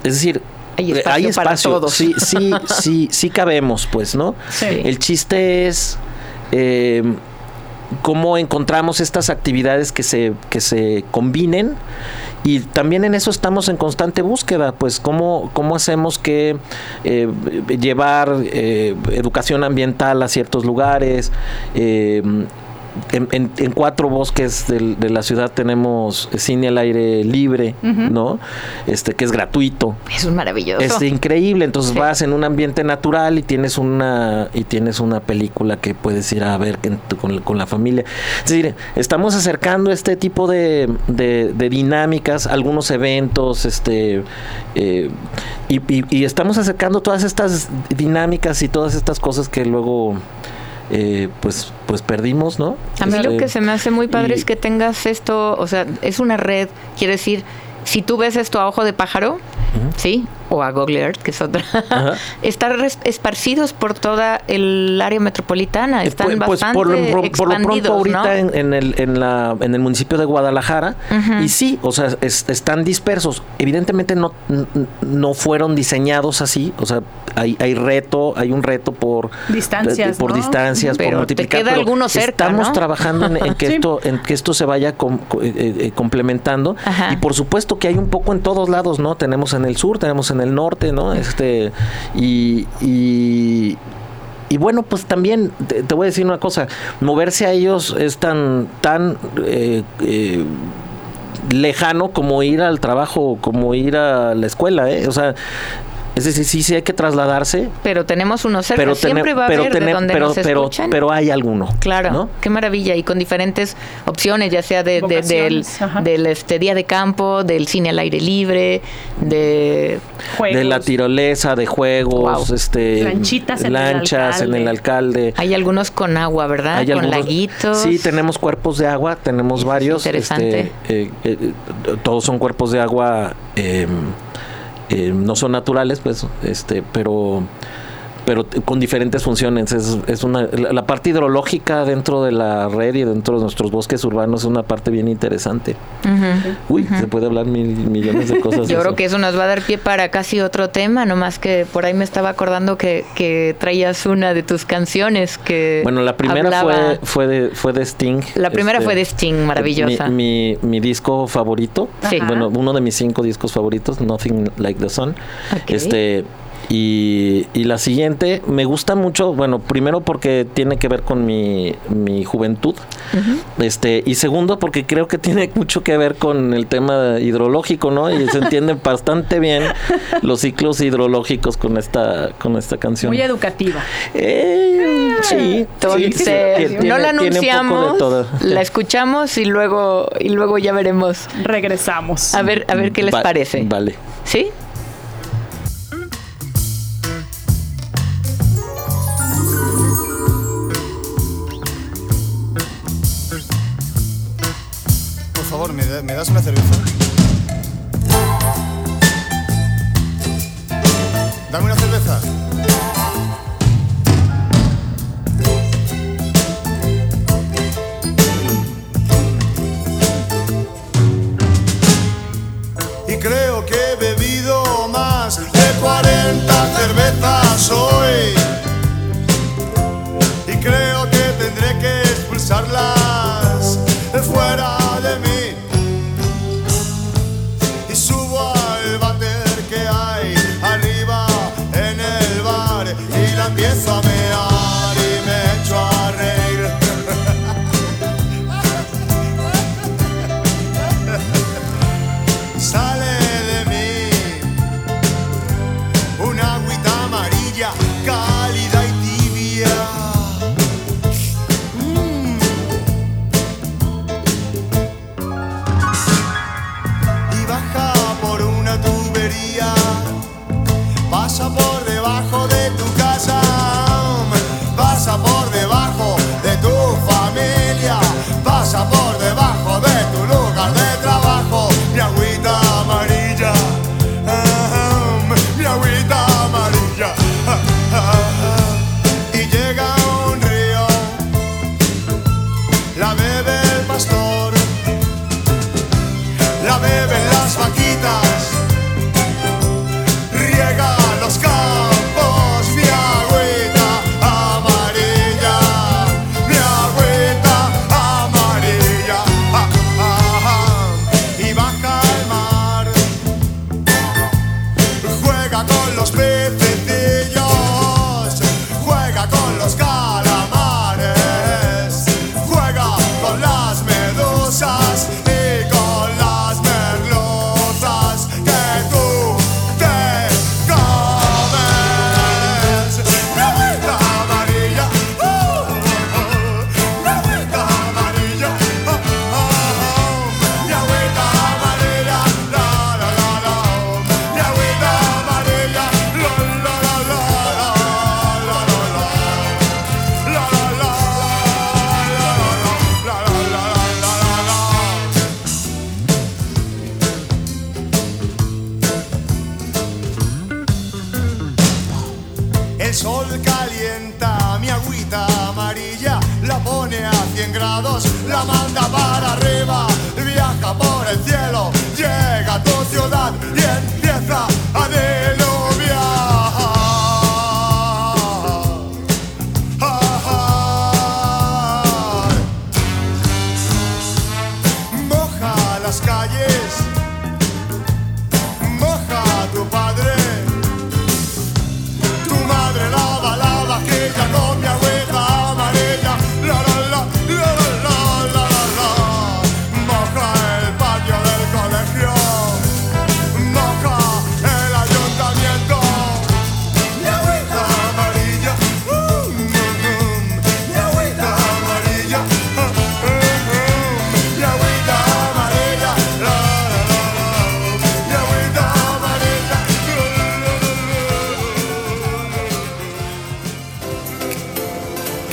Speaker 5: es decir,
Speaker 2: Hay
Speaker 5: eh,
Speaker 2: espacio para todos.
Speaker 5: Sí, sí, sí, sí cabemos, pues, ¿no?
Speaker 3: Sí.
Speaker 5: El chiste es eh, cómo encontramos estas actividades que se, que se combinen. Y también en eso estamos en constante búsqueda, pues cómo, cómo hacemos que eh, llevar eh, educación ambiental a ciertos lugares. eh, en, en- en cuatro bosques del- de la ciudad tenemos cine al aire libre, ¿no? Este que es gratuito.
Speaker 2: Es un maravilloso.
Speaker 5: Es increíble, entonces
Speaker 2: Sí.
Speaker 5: vas en un ambiente natural y tienes una y tienes una película que puedes ir a ver tu- con, con la familia. Es decir, estamos acercando este tipo de, de- de dinámicas, algunos eventos, este eh, y, y- y estamos acercando todas estas dinámicas y todas estas cosas que luego eh, pues pues perdimos, ¿no?
Speaker 2: A mí lo
Speaker 5: Este,
Speaker 2: que se me hace muy padre
Speaker 5: y-
Speaker 2: es que tengas esto, o sea, es una red, quiere decir, si tú ves esto a ojo de pájaro, ¿sí? O a Google Earth, que es otra, están esparcidos por toda el área metropolitana, están
Speaker 5: Eh, pues,
Speaker 2: bastante
Speaker 5: por, lo, por- por lo
Speaker 2: expandidos,
Speaker 5: pronto ahorita
Speaker 2: ¿no?
Speaker 5: en, en el, en, la, en el municipio de Guadalajara y sí, o sea, es- están dispersos. Evidentemente no, no fueron diseñados así, o sea, hay, hay reto, hay un reto por
Speaker 3: Distancias,
Speaker 5: por
Speaker 3: ¿no?
Speaker 5: distancias,
Speaker 2: Pero
Speaker 5: por
Speaker 2: te
Speaker 5: multiplicar.
Speaker 2: queda
Speaker 5: pero
Speaker 2: alguno cerca,
Speaker 5: Estamos
Speaker 2: ¿no?
Speaker 5: trabajando en, en que
Speaker 3: Sí.
Speaker 5: esto, en que esto se vaya com- eh, eh, complementando
Speaker 2: Ajá.
Speaker 5: y por supuesto que hay un poco en todos lados, ¿no? Tenemos en el sur, tenemos en el norte, ¿no? Este y, y y bueno, pues también te, te voy a decir una cosa, moverse a ellos es tan, tan eh, eh, lejano como ir al trabajo, como ir a la escuela, ¿eh? O sea, es decir, sí, sí hay que trasladarse,
Speaker 2: Pero tenemos uno cerca,
Speaker 5: pero,
Speaker 2: siempre va a
Speaker 5: pero,
Speaker 2: haber de
Speaker 5: tener-
Speaker 2: donde
Speaker 5: pero,
Speaker 2: nos
Speaker 5: pero,
Speaker 2: escuchan.
Speaker 5: pero hay alguno.
Speaker 2: Claro,
Speaker 5: ¿no?
Speaker 2: qué maravilla y con diferentes opciones, ya sea de, de- del, del este día de campo, del cine al aire libre, de
Speaker 3: Juegos.
Speaker 5: De la tirolesa, de juegos,
Speaker 2: Wow.
Speaker 5: este
Speaker 3: Lanchitas en el
Speaker 5: lanchas en el alcalde.
Speaker 2: hay algunos con agua, ¿verdad?
Speaker 5: Hay
Speaker 2: con
Speaker 5: algunos-
Speaker 2: laguitos.
Speaker 5: Sí, tenemos cuerpos de agua, tenemos
Speaker 2: es
Speaker 5: varios.
Speaker 2: interesante.
Speaker 5: este, eh, eh, eh, todos son cuerpos de agua, eh, eh, no son naturales, pues, este, pero pero con diferentes funciones. Es, es una, la, parte hidrológica dentro de la red y dentro de nuestros bosques urbanos es una parte bien interesante. Uy, se puede hablar mil millones de cosas.
Speaker 2: Yo creo que eso nos va a dar pie para casi otro tema, nomás que por ahí me estaba acordando que, que traías una de tus canciones que
Speaker 5: Bueno, la primera
Speaker 2: hablaba-
Speaker 5: fue, fue, de, fue de Sting.
Speaker 2: La primera
Speaker 5: este,
Speaker 2: fue de Sting, maravillosa.
Speaker 5: Mi, mi, mi disco favorito.
Speaker 2: Sí.
Speaker 5: Bueno, uno de mis cinco discos favoritos, Nothing Like the Sun. Este. Y, y la siguiente me gusta mucho, bueno, primero porque tiene que ver con mi, mi juventud, este, y segundo porque creo que tiene mucho que ver con el tema hidrológico, ¿no? Y se entiende bastante bien los ciclos hidrológicos con esta, con esta canción.
Speaker 3: Muy educativa.
Speaker 5: Eh, sí,
Speaker 2: Entonces,
Speaker 5: sí, tiene-
Speaker 2: no la anunciamos, la escuchamos y luego y luego ya veremos.
Speaker 3: Regresamos.
Speaker 2: A ver, a ver qué les
Speaker 5: Va-
Speaker 2: parece.
Speaker 5: Vale.
Speaker 2: ¿Sí?
Speaker 10: Favor, ¿me, da- me das una cerveza? Dame una cerveza. Y creo que he bebido más de 40 cervezas hoy.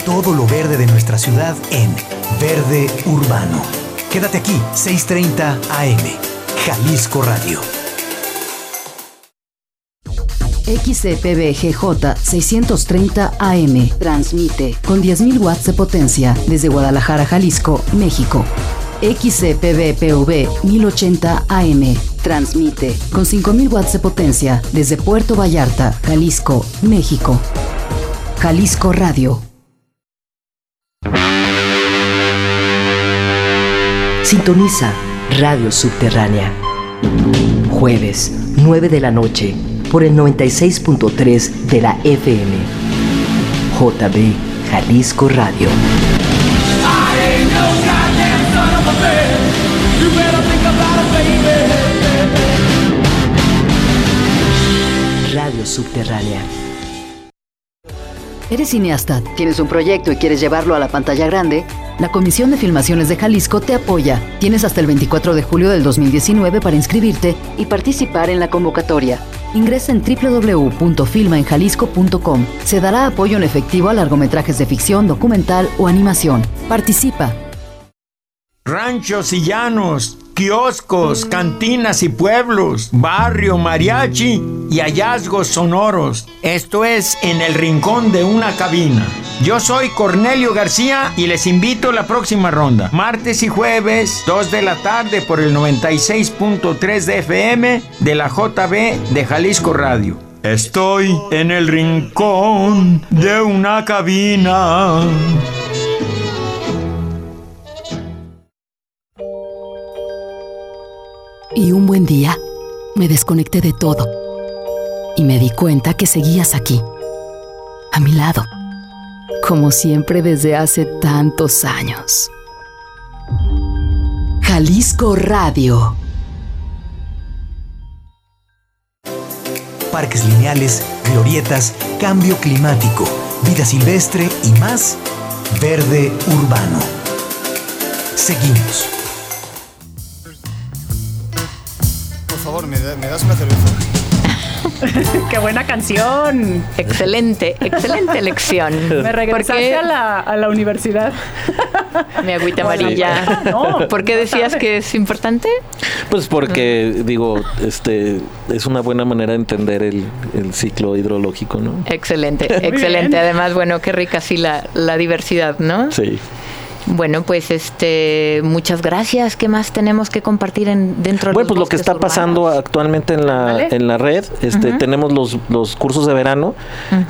Speaker 1: Todo lo verde de nuestra ciudad en Verde Urbano. Quédate aquí, 6:30 AM. Jalisco Radio.
Speaker 7: XCPBGJ 630 AM. Transmite con 10.000 watts de potencia desde Guadalajara, Jalisco, México. XCPBPV 1080 AM. Transmite con 5.000 watts de potencia desde Puerto Vallarta, Jalisco, México. Jalisco Radio.
Speaker 6: Sintoniza Radio Subterránea. Jueves, 9 de la noche, por el 96.3 de la FM. JB Jalisco Radio. Radio Subterránea.
Speaker 7: ¿Eres cineasta? ¿Tienes un proyecto y quieres llevarlo a la pantalla grande? La Comisión de Filmaciones de Jalisco te apoya. Tienes hasta el 24 de julio del 2019 para inscribirte y participar en la convocatoria. Ingresa en www.filmaenjalisco.com. Se dará apoyo en efectivo a largometrajes de ficción, documental o animación. Participa.
Speaker 11: Ranchos y llanos, kioscos, cantinas y pueblos, barrio, mariachi y hallazgos sonoros. Esto es en el rincón de una cabina. Yo soy Cornelio García y les invito a la próxima ronda. Martes y jueves, 2 de la tarde por el 96.3 de FM de la JB de Jalisco Radio. Estoy en el rincón de una cabina.
Speaker 12: Y un buen día me desconecté de todo y me di cuenta que seguías aquí, a mi lado, como siempre desde hace tantos años. Jalisco Radio.
Speaker 1: Parques lineales, glorietas, cambio climático, vida silvestre y más. Verde urbano. Seguimos.
Speaker 10: ¿Me, da- me das una cerveza?
Speaker 3: ¡Qué buena canción!
Speaker 2: Excelente, excelente elección.
Speaker 3: Me regresaste
Speaker 2: Porque
Speaker 3: a la, a la universidad.
Speaker 2: mi agüita amarilla.
Speaker 3: no,
Speaker 2: ¿Por qué decías que es importante?
Speaker 5: Pues porque, digo, este es una buena manera de entender el, el ciclo hidrológico, ¿no?
Speaker 2: Excelente, excelente. Además, bueno, qué rica sí la, la diversidad, ¿no?
Speaker 5: Sí.
Speaker 2: Bueno, pues este, muchas gracias. ¿Qué más tenemos que compartir en, dentro de
Speaker 5: Bueno,
Speaker 2: los
Speaker 5: pues lo que está
Speaker 2: urbanos?
Speaker 5: pasando actualmente en la,
Speaker 2: Vale.
Speaker 5: en la red, este, tenemos los, los cursos de verano,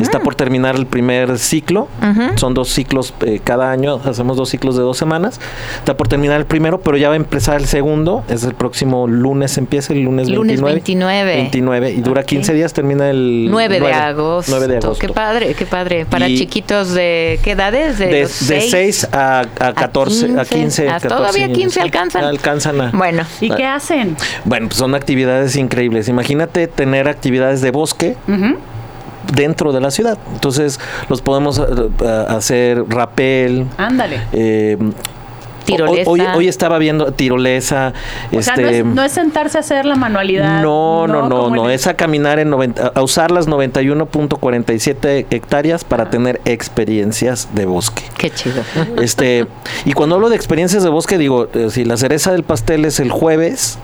Speaker 5: está por terminar el primer ciclo, son dos ciclos eh, cada año, hacemos dos ciclos de dos semanas, está por terminar el primero, pero ya va a empezar el segundo, es el próximo lunes empieza, el lunes,
Speaker 2: Lunes
Speaker 5: 29.
Speaker 2: 29.
Speaker 5: 29, y dura 15 días, termina el
Speaker 2: 9 de agosto.
Speaker 5: 9 de agosto.
Speaker 2: Qué padre, qué padre. Para
Speaker 5: Y-
Speaker 2: chiquitos de qué edades? De,
Speaker 5: De,
Speaker 2: los
Speaker 5: de
Speaker 2: seis?
Speaker 5: 6 a, a 14, a 15.
Speaker 2: Ah,
Speaker 5: 14
Speaker 2: todavía
Speaker 5: años.
Speaker 2: 15 alcanzan.
Speaker 5: Alcanzan a.
Speaker 2: Bueno.
Speaker 3: ¿Y qué hacen?
Speaker 5: Bueno, pues son actividades increíbles. Imagínate tener actividades de bosque
Speaker 3: Ujú.
Speaker 5: dentro de la ciudad. Entonces, los podemos eh, eh, hacer rapel.
Speaker 3: Ándale.
Speaker 5: eh,
Speaker 2: Tirolesa.
Speaker 5: Hoy, hoy estaba viendo tirolesa.
Speaker 3: O sea,
Speaker 5: este,
Speaker 3: no es, no es sentarse a hacer la manualidad.
Speaker 5: no, no, no, no,
Speaker 3: el-
Speaker 5: es a caminar en 90, a usar las 91.47 hectáreas para tener experiencias de bosque.
Speaker 2: Qué chido.
Speaker 5: Este, y cuando hablo de experiencias de bosque, digo, eh, si la cereza del pastel es el jueves,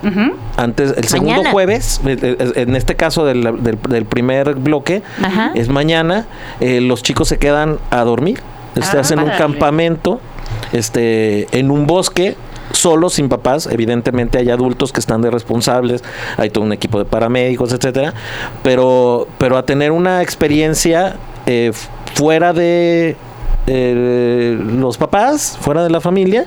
Speaker 5: antes, el segundo
Speaker 2: Mañana.
Speaker 5: jueves, eh, eh, en este caso del, del- del primer bloque,
Speaker 2: Ajá.
Speaker 5: es mañana, eh, los chicos se quedan a dormir, este,
Speaker 3: Ah,
Speaker 5: hacen un campamento este, en un bosque. Solos, sin papás, evidentemente hay adultos que están de responsables, hay todo un equipo de paramédicos, etcétera, pero, pero a tener una experiencia eh, fuera de eh, los papás, fuera de la familia,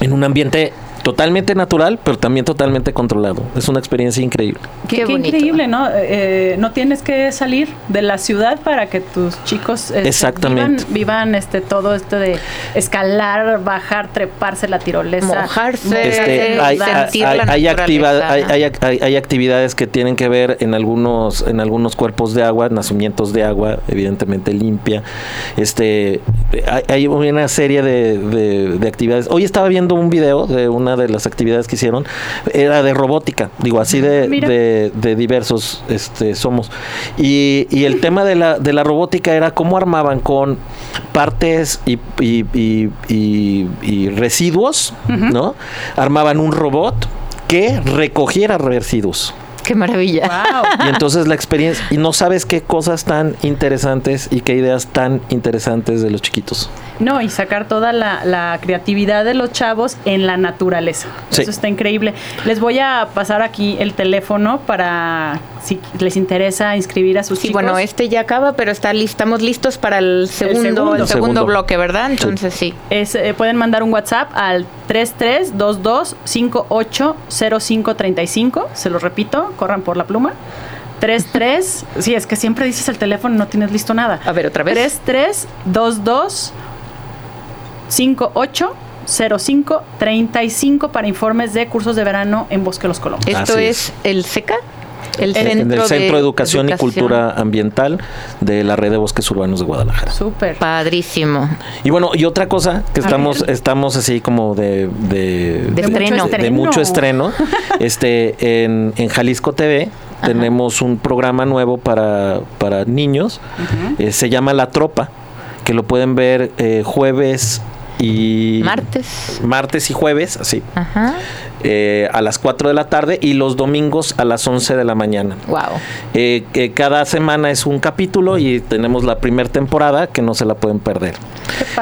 Speaker 5: en un ambiente totalmente natural, pero también totalmente controlado. Es una experiencia increíble.
Speaker 3: Qué, increíble, ¿no? Eh, no tienes que salir de la ciudad para que tus chicos este,
Speaker 5: Exactamente.
Speaker 3: vivan, vivan, este todo esto de escalar, bajar, treparse la tirolesa,
Speaker 2: Mojarse.
Speaker 5: Este,
Speaker 2: Eh,
Speaker 5: hay,
Speaker 2: sentir
Speaker 5: hay-
Speaker 2: la
Speaker 5: hay
Speaker 2: naturaleza.
Speaker 5: activa- hay- hay- hay- hay actividades que tienen que ver en algunos en algunos cuerpos de agua, nacimientos de agua, evidentemente limpia. Este, hay, hay una serie de, de- de actividades. Hoy estaba viendo un video de una de las actividades que hicieron, era de robótica, digo así de, de, de diversos este, somos. Y, y el tema de la, de la robótica era cómo armaban con partes y, y- y- y- y residuos, ¿no? Armaban un robot que recogiera residuos.
Speaker 2: Qué maravilla.
Speaker 3: Wow.
Speaker 5: Y entonces la experiencia, y no sabes qué cosas tan interesantes y qué ideas tan interesantes de los chiquitos.
Speaker 3: No, y sacar toda la, la creatividad de los chavos en la naturaleza.
Speaker 5: Sí.
Speaker 3: Eso está increíble. Les voy a pasar aquí el teléfono para si les interesa inscribir a sus
Speaker 2: Sí,
Speaker 3: chicos.
Speaker 2: bueno, este ya acaba, pero está li- estamos listos para el segundo, el
Speaker 3: segundo.
Speaker 2: segundo,
Speaker 5: Segundo.
Speaker 2: bloque, ¿verdad? Entonces sí.
Speaker 3: Es, eh, pueden mandar un WhatsApp al 3322580535. Se lo repito, corran por la pluma. 33, sí, es que siempre dices el teléfono y no tienes listo nada.
Speaker 2: A ver, otra vez.
Speaker 3: 3322 580535 para informes de cursos de verano en Bosque Los Colomos.
Speaker 2: Esto
Speaker 5: Así
Speaker 2: es el SECA, el
Speaker 5: en el Centro de Educación, y. Cultura Ambiental de la Red de Bosques Urbanos de Guadalajara.
Speaker 3: Súper.
Speaker 2: Padrísimo.
Speaker 5: Y bueno, y otra cosa que estamos, estamos así como de, de,
Speaker 2: De estreno.
Speaker 5: de mucho estreno. Este, en, en Jalisco TV tenemos un programa nuevo para, para niños. Eh, se llama La Tropa, que lo pueden ver eh, jueves y
Speaker 2: Martes.
Speaker 5: martes y jueves, así,
Speaker 2: Ajá.
Speaker 5: eh, a las 4 de la tarde y los domingos a las 11 de la mañana.
Speaker 2: Wow.
Speaker 5: Eh, cada semana es un capítulo y tenemos la primera temporada que no se la pueden perder.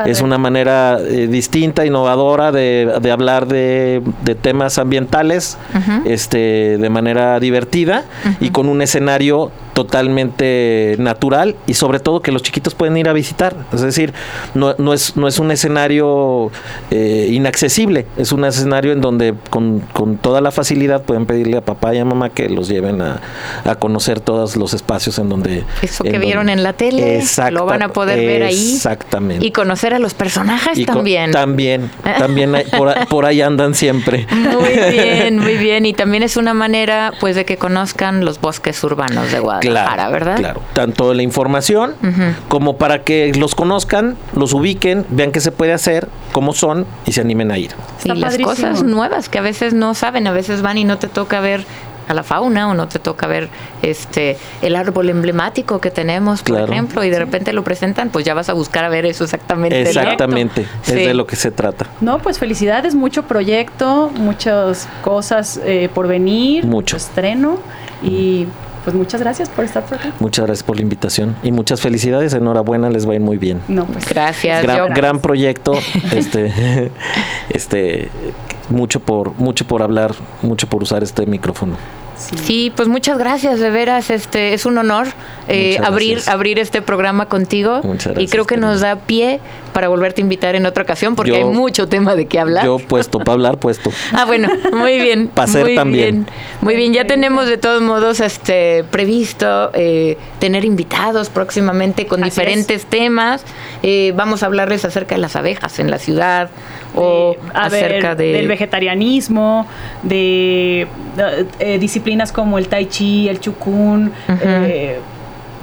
Speaker 5: Es una manera eh, distinta, innovadora de, de hablar de, de temas ambientales este, de manera divertida y con un escenario totalmente natural y sobre todo que los chiquitos pueden ir a visitar. Es decir, no, no es, no es un escenario eh, inaccesible, es un escenario en donde con, con toda la facilidad pueden pedirle a papá y a mamá que los lleven a, a conocer todos los espacios en donde...
Speaker 2: Eso que vieron en la tele,
Speaker 5: Exacta-
Speaker 2: lo van a poder ver ahí.
Speaker 5: Exactamente.
Speaker 2: Y conocer a los personajes
Speaker 5: Y
Speaker 2: también.
Speaker 5: También, también hay- por, por ahí andan siempre.
Speaker 2: Muy bien, muy bien. Y también es una manera, pues, de que conozcan los bosques urbanos de Guadalajara,
Speaker 5: Claro,
Speaker 2: ¿verdad?
Speaker 5: claro. Tanto la información como para que los conozcan, los ubiquen, vean qué se puede hacer, cómo son y se animen a ir.
Speaker 2: Y
Speaker 3: Está
Speaker 2: las cosas nuevas que a veces no saben, a veces van y no te toca ver a la fauna o no te toca ver este el árbol emblemático que tenemos, por
Speaker 5: Claro.
Speaker 2: ejemplo, y de repente lo presentan, pues ya vas a buscar a ver eso exactamente.
Speaker 5: Exactamente, es
Speaker 2: Sí.
Speaker 5: de lo que se trata.
Speaker 3: No, pues felicidades, mucho proyecto, muchas cosas eh, por venir,
Speaker 5: Mucho.
Speaker 3: estreno y pues muchas gracias por estar por acá.
Speaker 5: Muchas gracias por la invitación y muchas felicidades. Enhorabuena, les va a ir muy bien.
Speaker 3: No, pues
Speaker 2: Gracias.
Speaker 5: Gran, gran proyecto, este, este, mucho por, mucho por hablar, mucho por usar este micrófono.
Speaker 2: Sí, pues muchas gracias, de veras, este es un honor eh, abrir
Speaker 5: gracias.
Speaker 2: abrir este programa contigo
Speaker 5: Muchas
Speaker 2: y
Speaker 5: gracias,
Speaker 2: creo que nos da pie para volverte a invitar en otra ocasión porque
Speaker 5: Yo-
Speaker 2: hay mucho tema de qué hablar.
Speaker 5: Yo puesto, para hablar puesto.
Speaker 2: Ah, bueno, muy bien.
Speaker 5: Pa' hacer
Speaker 2: muy
Speaker 5: también.
Speaker 2: bien. Muy bien, ya tenemos de todos modos este previsto eh, tener invitados próximamente con
Speaker 3: Así
Speaker 2: diferentes temas. Eh, vamos a hablarles acerca de las abejas en la ciudad o acerca
Speaker 3: ver,
Speaker 2: de
Speaker 3: del vegetarianismo, de eh, eh, disciplinas como el tai chi, el chukun. eh,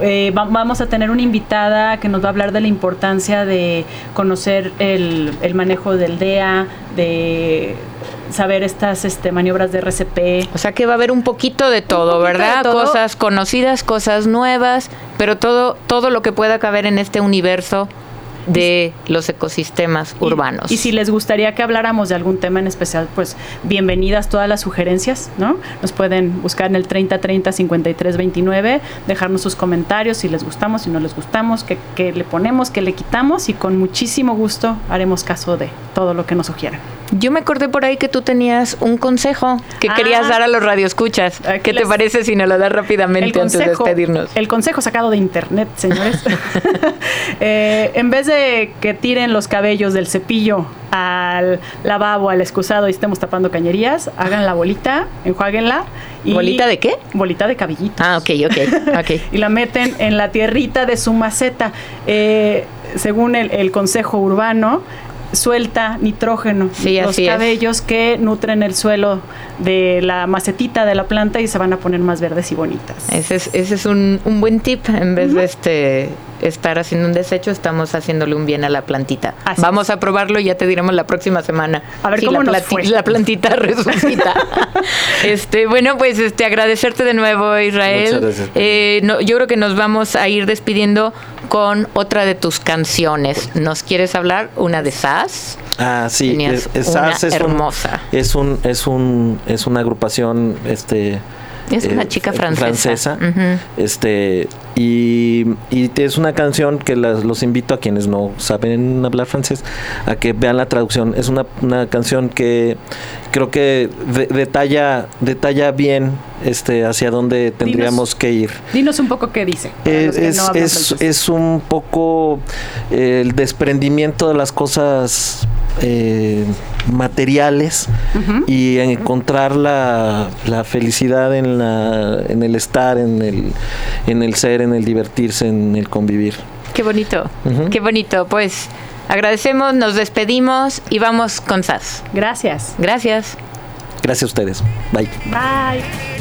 Speaker 3: eh, va- vamos a tener una invitada que nos va a hablar de la importancia de conocer el, el manejo del DEA, de saber estas este, maniobras de RCP.
Speaker 2: O sea que va a haber un poquito de todo,
Speaker 3: poquito de
Speaker 2: ¿verdad?
Speaker 3: todo.
Speaker 2: Cosas conocidas, cosas nuevas, pero todo, todo lo que pueda caber en este universo de los ecosistemas
Speaker 3: Y-
Speaker 2: urbanos.
Speaker 3: Y, si les gustaría que habláramos de algún tema en especial, pues bienvenidas todas las sugerencias, ¿no? Nos pueden buscar en el 3030 53 29, dejarnos sus comentarios si les gustamos, si no les gustamos, qué qué le ponemos, qué le quitamos y con muchísimo gusto haremos caso de todo lo que nos sugieran.
Speaker 2: Yo me acordé por ahí que tú tenías un consejo que
Speaker 3: Ah.
Speaker 2: querías dar a los radioescuchas.
Speaker 3: Aquí
Speaker 2: ¿Qué te parece si nos lo das rápidamente antes de despedirnos?
Speaker 3: el consejo sacado de internet, señores. Eh, en vez de que tiren los cabellos del cepillo al lavabo, al excusado y estemos tapando cañerías, hagan la bolita, enjuáguenla. Y
Speaker 2: ¿Bolita de qué?
Speaker 3: Bolita de cabellito.
Speaker 2: Ah, ok, ok, ok.
Speaker 3: y la meten en la tierrita de su maceta. Eh, según el, el consejo urbano, suelta nitrógeno
Speaker 2: Sí,
Speaker 3: los
Speaker 2: así es.
Speaker 3: cabellos que nutren el suelo de la macetita de la planta y se van a poner más verdes y bonitas.
Speaker 2: Ese es, ese es un, un buen tip. En vez de este estar haciendo un desecho, estamos haciéndole un bien a la plantita.
Speaker 3: Así
Speaker 2: Vamos a probarlo y ya te diremos la próxima semana.
Speaker 3: A ver
Speaker 2: si
Speaker 3: cómo
Speaker 2: la,
Speaker 3: nos fue.
Speaker 2: la plantita resucita. este, bueno, pues este agradecerte de nuevo, Israel.
Speaker 5: Muchas gracias.
Speaker 2: Eh, no, yo creo que nos vamos a ir despidiendo con otra de tus canciones. ¿Nos quieres hablar? Una de SAS.
Speaker 5: Ah, sí,
Speaker 2: Tenías
Speaker 5: es, es
Speaker 2: una
Speaker 5: es un-
Speaker 2: hermosa.
Speaker 5: es un, es un, es una agrupación, este.
Speaker 2: Es una chica francesa. Ujú.
Speaker 5: Este, y, y es una canción que las- los invito a quienes no saben hablar francés a que vean la traducción. Es una, una canción que creo que de- detalla, detalla bien este, hacia dónde tendríamos que ir.
Speaker 3: Dinos un poco qué dice. para
Speaker 5: Es, es,
Speaker 3: no
Speaker 5: es- un poco eh, el desprendimiento de las cosas eh, materiales y encontrar la, la felicidad en, la, en el estar, en el, en el ser, en el divertirse, en el convivir.
Speaker 2: Qué bonito, qué bonito. Pues agradecemos, nos despedimos y vamos con SAS.
Speaker 3: Gracias.
Speaker 2: Gracias.
Speaker 5: Gracias a ustedes. Bye.
Speaker 3: Bye.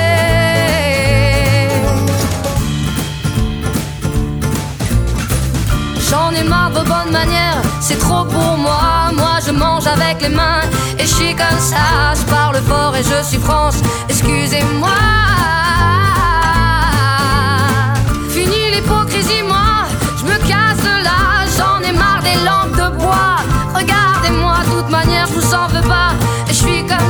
Speaker 13: J'en ai marre de vos bonnes manières, c'est trop pour moi. Moi je mange avec les mains et je suis comme ça. Je parle fort et je suis France, excusez-moi. Fini l'hypocrisie, moi, je me casse de là. J'en ai marre des lampes de bois. Regardez-moi, de toute manière, je vous en veux pas. Et je suis comme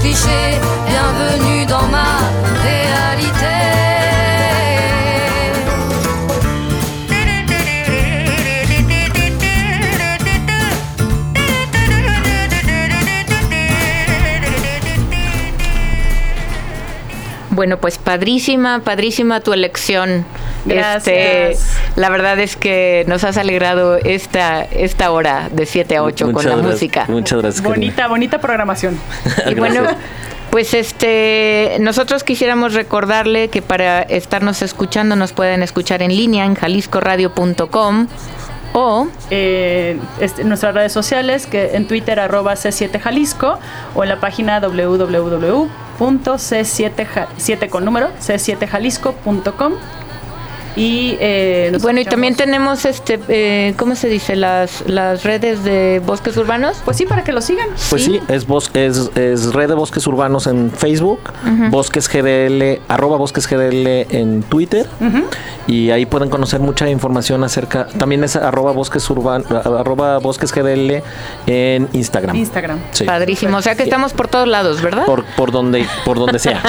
Speaker 13: clichés. Bienvenue dans ma réalité.
Speaker 2: Bueno, pues padrísima, padrísima tu elección.
Speaker 3: Gracias.
Speaker 2: Este, la verdad es que nos has alegrado esta, esta hora de 7 a 8 con la
Speaker 5: gracias,
Speaker 2: música.
Speaker 5: Muchas gracias. Karina.
Speaker 3: Bonita, bonita programación.
Speaker 2: Y bueno, pues este, nosotros quisiéramos recordarle que para estarnos escuchando nos pueden escuchar en línea en jaliscoradio.com o
Speaker 3: Eh, este, en nuestras redes sociales, que en Twitter arroba C7 Jalisco o en la página www.c7 ja- 7 con número c7jalisco.com y eh, nos
Speaker 2: bueno y también tenemos este, eh, ¿cómo se dice? Las las redes de bosques urbanos.
Speaker 3: Pues sí, para que lo sigan.
Speaker 5: Pues sí, es, bos- es, es Red de Bosques Urbanos en Facebook,
Speaker 2: Ujú.
Speaker 5: Bosques GDL, arroba Bosques GDL en Twitter, y ahí pueden conocer mucha información acerca, también es arroba Bosques Urban, arroba Bosques GDL en Instagram.
Speaker 3: Instagram.
Speaker 5: Sí.
Speaker 2: Padrísimo, o sea que estamos por todos lados, ¿verdad?
Speaker 5: Por, por donde, por donde sea.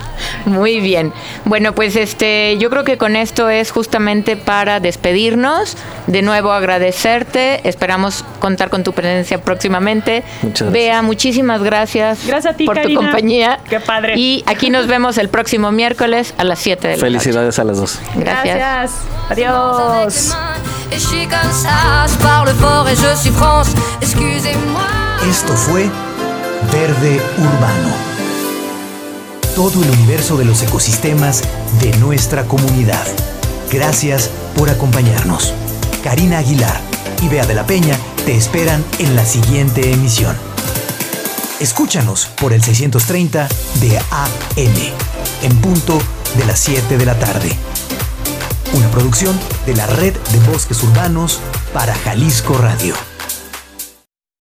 Speaker 2: Muy bien. Bueno, pues este, yo creo que con esto es justamente para despedirnos. De nuevo agradecerte. Esperamos contar con tu presencia próximamente.
Speaker 5: Muchas gracias.
Speaker 2: Bea, muchísimas gracias.
Speaker 3: Gracias a ti,
Speaker 2: por tu compañía.
Speaker 3: Qué padre.
Speaker 2: Y aquí nos vemos el próximo miércoles a las 7 de la noche.
Speaker 5: Felicidades a las dos.
Speaker 2: Gracias.
Speaker 3: Gracias. Adiós.
Speaker 1: Esto fue Verde Urbano. Todo el universo de los ecosistemas de nuestra comunidad. Gracias por acompañarnos. Karina Aguilar y Bea de la Peña te esperan en la siguiente emisión. Escúchanos por el 630 de AM, en punto de las 7 de la tarde. Una producción de la Red de Bosques Urbanos para Jalisco Radio.